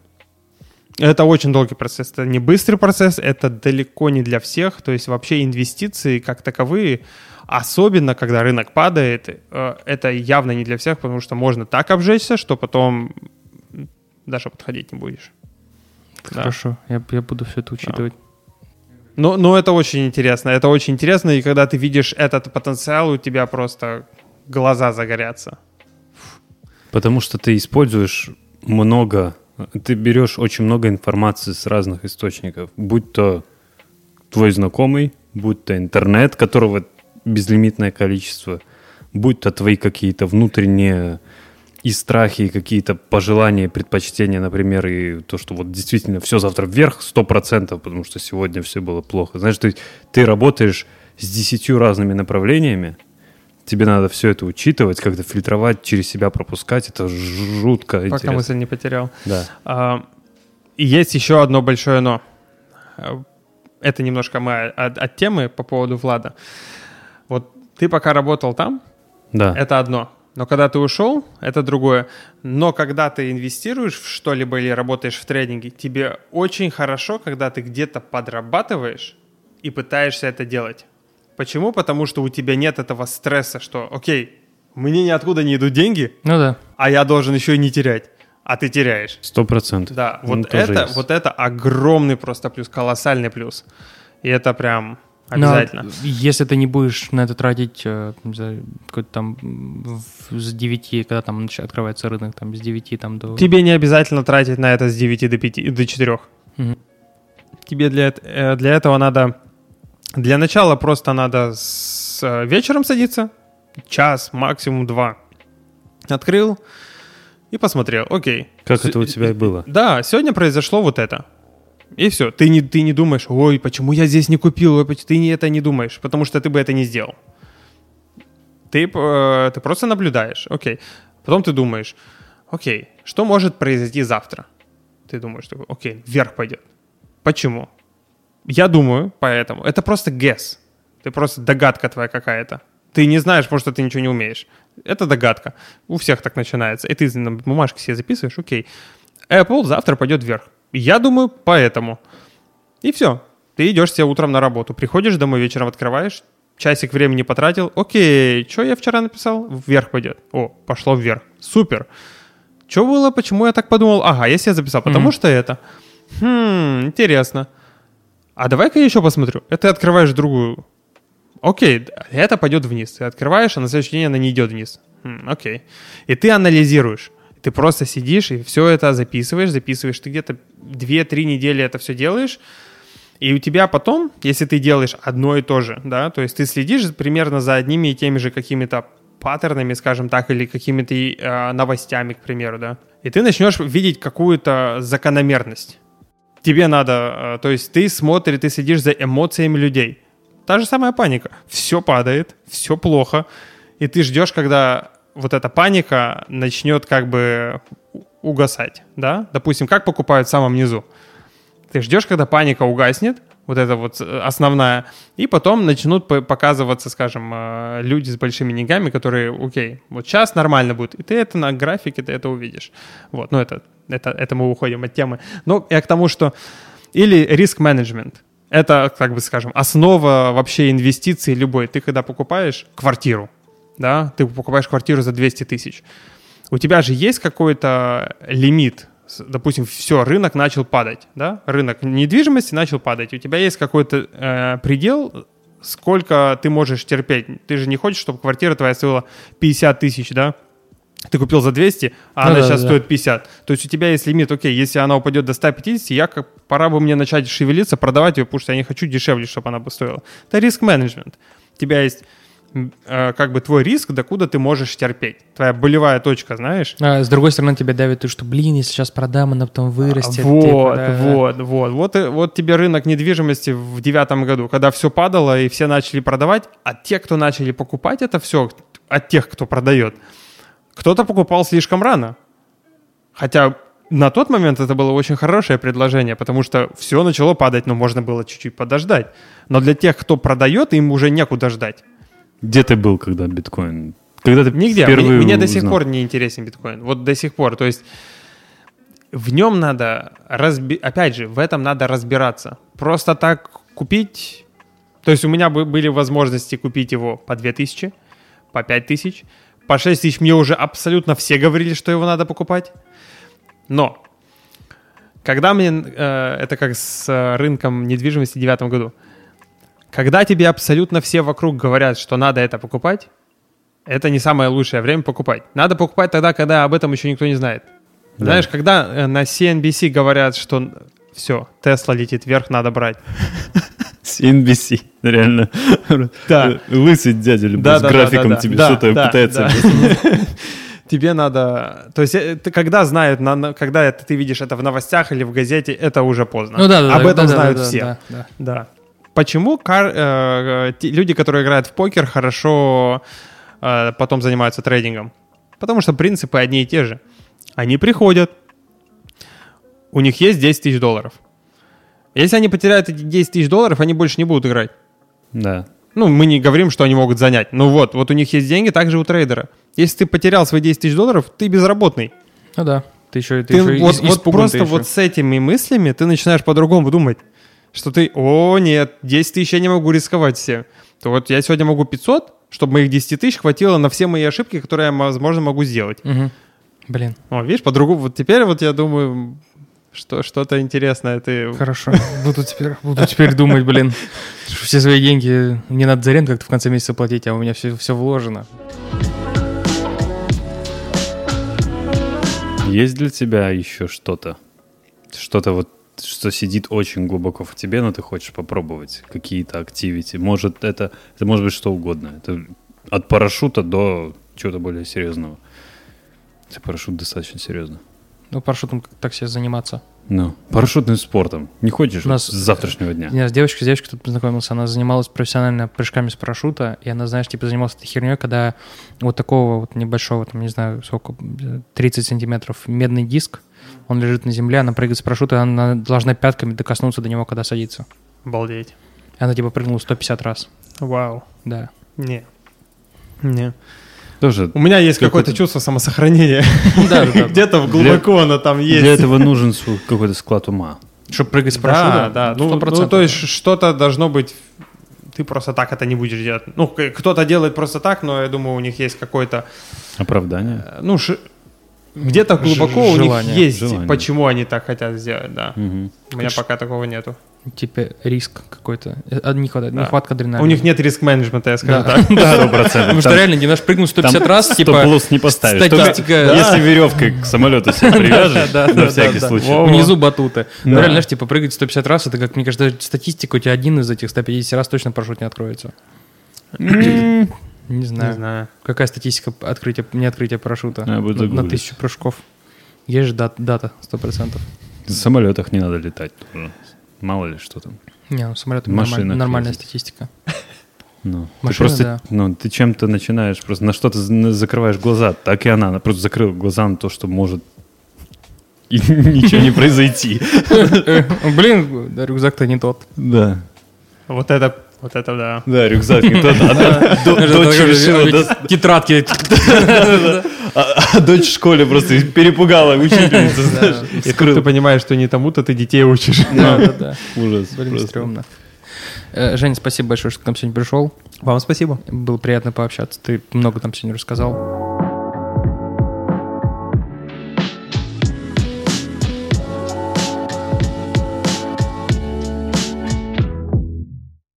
Speaker 3: Это очень долгий процесс. Это не быстрый процесс, это далеко не для всех. То есть вообще инвестиции как таковые, особенно когда рынок падает, э, это явно не для всех, потому что можно так обжечься, что потом даже подходить не будешь. Да.
Speaker 1: Хорошо, я, я буду все это учитывать.
Speaker 3: Ну, ну, это очень интересно. Это очень интересно, и когда ты видишь этот потенциал, у тебя просто глаза загорятся.
Speaker 2: Потому что ты используешь много, ты берешь очень много информации с разных источников, будь то твой знакомый, будь то интернет, которого безлимитное количество, будь то твои какие-то внутренние и страхи, и какие-то пожелания, предпочтения, например, и то, что вот действительно все завтра вверх, сто процентов, потому что сегодня все было плохо. Знаешь, ты, ты работаешь с десятью разными направлениями, тебе надо все это учитывать, как-то фильтровать, через себя пропускать, это жутко
Speaker 3: Пока
Speaker 2: интересно.
Speaker 3: мысль не потерял.
Speaker 2: Да.
Speaker 3: А, и есть еще одно большое но. А, Это немножко мы от, от темы по поводу Влада. Вот ты пока работал там,
Speaker 2: Да.
Speaker 3: это одно. Но когда ты ушел, это другое. Но когда ты инвестируешь в что-либо или работаешь в трейдинге, тебе очень хорошо, когда ты где-то подрабатываешь и пытаешься это делать. Почему? Потому что у тебя нет этого стресса, что, окей, мне ниоткуда не идут деньги,
Speaker 1: Ну да.
Speaker 3: а я должен еще и не терять. А ты теряешь.
Speaker 2: Сто процентов.
Speaker 3: Да,
Speaker 2: Ну,
Speaker 3: вот,
Speaker 2: тоже
Speaker 3: это, вот это огромный просто плюс, колоссальный плюс. И это прям
Speaker 1: Но
Speaker 3: обязательно.
Speaker 1: если ты не будешь на это тратить э, какой-то там с 9, когда там открывается рынок, там с 9 там до...
Speaker 3: Тебе не обязательно тратить на это с 9 до 5, до 4.
Speaker 1: Мгм.
Speaker 3: Тебе для, э, для этого надо... Для начала просто надо с э, вечером садиться, час, максимум два. Открыл и посмотрел. Окей.
Speaker 2: Как
Speaker 3: С-
Speaker 2: это у тебя и было.
Speaker 3: Да, сегодня произошло вот это. И все. Ты не, ты не думаешь, ой, почему я здесь не купил, ой, ты не, это не думаешь, потому что ты бы это не сделал. Ты, э, ты просто наблюдаешь, окей. Потом ты думаешь, окей, что может произойти завтра? Ты думаешь, такой, окей, вверх пойдет. Почему? Я думаю, поэтому. Это просто guess. Ты просто догадка твоя какая-то. Ты не знаешь, потому что ты ничего не умеешь. Это догадка. У всех так начинается. И ты на бумажке себе записываешь, окей, Apple завтра пойдет вверх. Я думаю, поэтому. И все. Ты идешь себе утром на работу, приходишь домой, вечером открываешь, часик времени потратил. Окей, что я вчера написал? Вверх пойдет. О, пошло вверх. Супер. Что было? Почему я так подумал? Ага, я себе записал, потому
Speaker 1: Мгм.
Speaker 3: что это. Хм, интересно. А давай-ка я еще посмотрю. Это ты открываешь другую. Окей, это пойдет вниз. Ты открываешь, а на следующий день она не идет вниз. Хм, окей. И ты анализируешь. Ты просто сидишь и все это записываешь, записываешь. Ты где-то 2-3 недели это все делаешь. И у тебя потом, если ты делаешь одно и то же, да, то есть ты следишь примерно за одними и теми же какими-то паттернами, скажем так, или какими-то э, новостями, к примеру, да, и ты начнешь видеть какую-то закономерность. Тебе надо, э, то есть ты смотришь, ты следишь за эмоциями людей. Та же самая паника. Все падает, все плохо, и ты ждешь, когда вот эта паника начнет как бы угасать, да? Допустим, как покупают в самом низу. Ты ждешь, когда паника угаснет, вот это вот э, основная, и потом начнут по- показываться, скажем, э, люди с большими деньгами, которые, окей, вот сейчас нормально будет, и ты это на графике, ты это увидишь. Вот, ну это, это, это мы уходим от темы. Ну, я к тому, что... Или риск-менеджмент. Это, как бы скажем, основа вообще инвестиций любой. Ты когда покупаешь квартиру, да, ты покупаешь квартиру за 200 тысяч, у тебя же есть какой-то лимит, допустим, все, рынок начал падать, да, рынок недвижимости начал падать, у тебя есть какой-то э, предел, сколько ты можешь терпеть. Ты же не хочешь, чтобы квартира твоя стоила 50 тысяч, да, ты купил за 200, а
Speaker 1: Ну
Speaker 3: она
Speaker 1: да,
Speaker 3: сейчас
Speaker 1: да.
Speaker 3: стоит 50. То есть у тебя есть лимит, окей, если она упадет до 150, я как, пора бы мне начать шевелиться, продавать ее, потому что я не хочу дешевле, чтобы она бы стоила. Это риск-менеджмент. У тебя есть как бы твой риск, докуда ты можешь терпеть. Твоя болевая точка, знаешь?
Speaker 1: А, с другой стороны, тебя давит, то, что, блин, если сейчас продам, она потом вырастет.
Speaker 3: Вот,
Speaker 1: типа, да.
Speaker 3: вот, вот, вот, вот тебе рынок недвижимости в девятом году, когда все падало и все начали продавать, а те, кто начали покупать это все, от тех, кто продает, кто-то покупал слишком рано. Хотя на тот момент это было очень хорошее предложение, потому что все начало падать, но можно было чуть-чуть подождать. Но для тех, кто продает, им уже некуда ждать.
Speaker 2: Где ты был, когда биткоин? Когда ты
Speaker 3: Нигде.
Speaker 2: впервые
Speaker 3: Мне, мне до сих пор не интересен биткоин. Вот до сих пор. То есть в нем надо, разби... опять же, в этом надо разбираться. Просто так купить... То есть у меня бы- были возможности купить его по 2000, по 5000, по 6000. Мне уже абсолютно все говорили, что его надо покупать. Но когда мне... э, это как с э, рынком недвижимости в девятом году. Когда тебе абсолютно все вокруг говорят, что надо это покупать, это не самое лучшее время покупать. Надо покупать тогда, когда об этом еще никто не знает.
Speaker 2: Да.
Speaker 3: Знаешь, когда э, на CNBC говорят, что все, Тесла летит вверх, надо брать.
Speaker 2: С NBC, реально.
Speaker 3: Да.
Speaker 2: Лысый дядя любой
Speaker 3: Да,
Speaker 2: с
Speaker 3: да,
Speaker 2: графиком
Speaker 3: да, да.
Speaker 2: тебе
Speaker 3: Да,
Speaker 2: что-то
Speaker 3: да,
Speaker 2: пытается.
Speaker 3: да. *laughs* Тебе надо... То есть э, ты когда знают, на- на- когда это ты видишь это в новостях или в газете, это уже поздно.
Speaker 1: Ну да, да,
Speaker 3: Об
Speaker 1: да,
Speaker 3: этом
Speaker 1: да,
Speaker 3: знают
Speaker 1: да,
Speaker 3: все.
Speaker 1: да, да.
Speaker 3: Да. Почему кар- э, э, люди, которые играют в покер, хорошо э, потом занимаются трейдингом? Потому что принципы одни и те же. Они приходят, у них есть 10 тысяч долларов. Если они потеряют эти 10 тысяч долларов, они больше не будут играть.
Speaker 2: Да.
Speaker 3: Ну, мы не говорим, что они могут занять. Ну вот, вот у них есть деньги, также у трейдера. Если ты потерял свои 10 тысяч долларов, ты безработный.
Speaker 1: Ну да. Ты еще, ты
Speaker 3: Ты
Speaker 1: еще
Speaker 3: вот, вот просто
Speaker 1: ты еще.
Speaker 3: вот с этими мыслями ты начинаешь по-другому думать, что ты, о нет, 10 тысяч я не могу рисковать все. То вот я сегодня могу 500, чтобы моих 10 тысяч хватило на все мои ошибки, которые я, возможно, могу сделать.
Speaker 1: Мгм. Блин,
Speaker 3: О, видишь, по-другому, вот теперь вот я думаю, что что-то интересное ты...
Speaker 1: хорошо. *laughs* Буду теперь, буду теперь думать, блин, что все свои деньги мне надо за аренду как-то в конце месяца платить, а у меня все, все вложено.
Speaker 2: Есть для тебя еще что-то? Что-то вот, что сидит очень глубоко в тебе, но ты хочешь попробовать? Какие-то активити? Может, это, это может быть что угодно. Это от парашюта до чего-то более серьезного. Хотя парашют достаточно серьезно.
Speaker 1: Ну, парашютом как так себе заниматься.
Speaker 2: Ну, парашютным спортом. Не хочешь
Speaker 1: У нас-
Speaker 2: с завтрашнего дня?
Speaker 1: Я с девочкой, с девочкой тут познакомился, она занималась профессионально прыжками с парашюта, и она, знаешь, типа занималась этой херней, когда вот такого вот небольшого, там, не знаю, сколько, 30 сантиметров медный диск, он лежит на земле, она прыгает с парашюта, она должна пятками докоснуться до него, когда садится.
Speaker 3: Обалдеть.
Speaker 1: И она типа прыгнула 150 раз,
Speaker 3: Вау.
Speaker 1: да.
Speaker 3: Не. Не.
Speaker 2: Тоже
Speaker 3: У меня есть какое-то чувство самосохранения.
Speaker 1: Да, да, да.
Speaker 3: Где-то глубоко оно там есть.
Speaker 2: для этого нужен какой-то склад ума.
Speaker 1: Чтобы прыгать с
Speaker 3: Да,
Speaker 1: парашюта?
Speaker 3: да. Ну,
Speaker 1: 100%.
Speaker 3: ну, то есть что-то должно быть... Ты просто так это не будешь делать. Ну, кто-то делает просто так, но я думаю, у них есть какой-то...
Speaker 2: Оправдание.
Speaker 3: э, Ну, ши- где-то глубоко у них
Speaker 1: желание,
Speaker 3: есть,
Speaker 2: желание.
Speaker 3: почему они так хотят сделать, да.
Speaker 2: Мгм.
Speaker 3: У меня пока такого нету.
Speaker 1: Типа риск какой-то. Э, а, Не хватает,
Speaker 3: Да.
Speaker 1: нехватка адреналина.
Speaker 3: У них нет риск-менеджмента, я скажу
Speaker 1: Да.
Speaker 3: так. *laughs*
Speaker 2: Процентов.
Speaker 1: Потому что реально, не наш прыгнуть 150
Speaker 2: там
Speaker 1: раз, типа...
Speaker 2: стоп-лосс не поставишь.
Speaker 1: статистика- Да.
Speaker 2: Если веревкой к самолету себя *laughs* привяжешь,
Speaker 1: Да,
Speaker 2: на
Speaker 1: да,
Speaker 2: всякий
Speaker 1: да, да.
Speaker 2: случай.
Speaker 1: Внизу батуты. Ну,
Speaker 2: Да.
Speaker 1: реально, знаешь, типа прыгать 150 раз, это, как мне кажется, статистика, у тебя один из этих 150 раз точно парашют не откроется. *clears throat* *clears throat* Не
Speaker 3: Не
Speaker 1: знаю.
Speaker 3: знаю.
Speaker 1: Какая статистика открытия, не открытия парашюта?
Speaker 2: Я буду
Speaker 1: на, на тысячу прыжков. Есть же дат- дата, 100%.
Speaker 2: В самолетах не надо летать тоже. Мало ли что там.
Speaker 1: Не, ну самолет
Speaker 2: В машинах
Speaker 1: нормальная
Speaker 2: ездить.
Speaker 1: статистика.
Speaker 2: Ну, ты
Speaker 1: Машина,
Speaker 2: просто,
Speaker 1: да.
Speaker 2: ну, ты чем-то начинаешь, просто на что-то закрываешь глаза. Так и она, она просто закрыла глаза на то, что может и *laughs* ничего не произойти.
Speaker 1: Э, Блин, да, рюкзак-то не тот.
Speaker 2: Да.
Speaker 3: Вот это, вот это да.
Speaker 2: Да, рюкзак. А до- до- дочь решила,
Speaker 1: Тетрадки. *laughs*
Speaker 2: а а дочь в школе просто перепугала учительницу, знаешь.
Speaker 3: И тут ты понимаешь, что не тому-то ты детей учишь. *laughs*
Speaker 1: Да, да, да. *laughs*
Speaker 2: Ужас.
Speaker 1: Блин,
Speaker 2: просто.
Speaker 1: стрёмно. Э, Женя, спасибо большое, что к нам сегодня пришел.
Speaker 3: Вам спасибо.
Speaker 1: Было приятно пообщаться. Ты много там сегодня рассказал.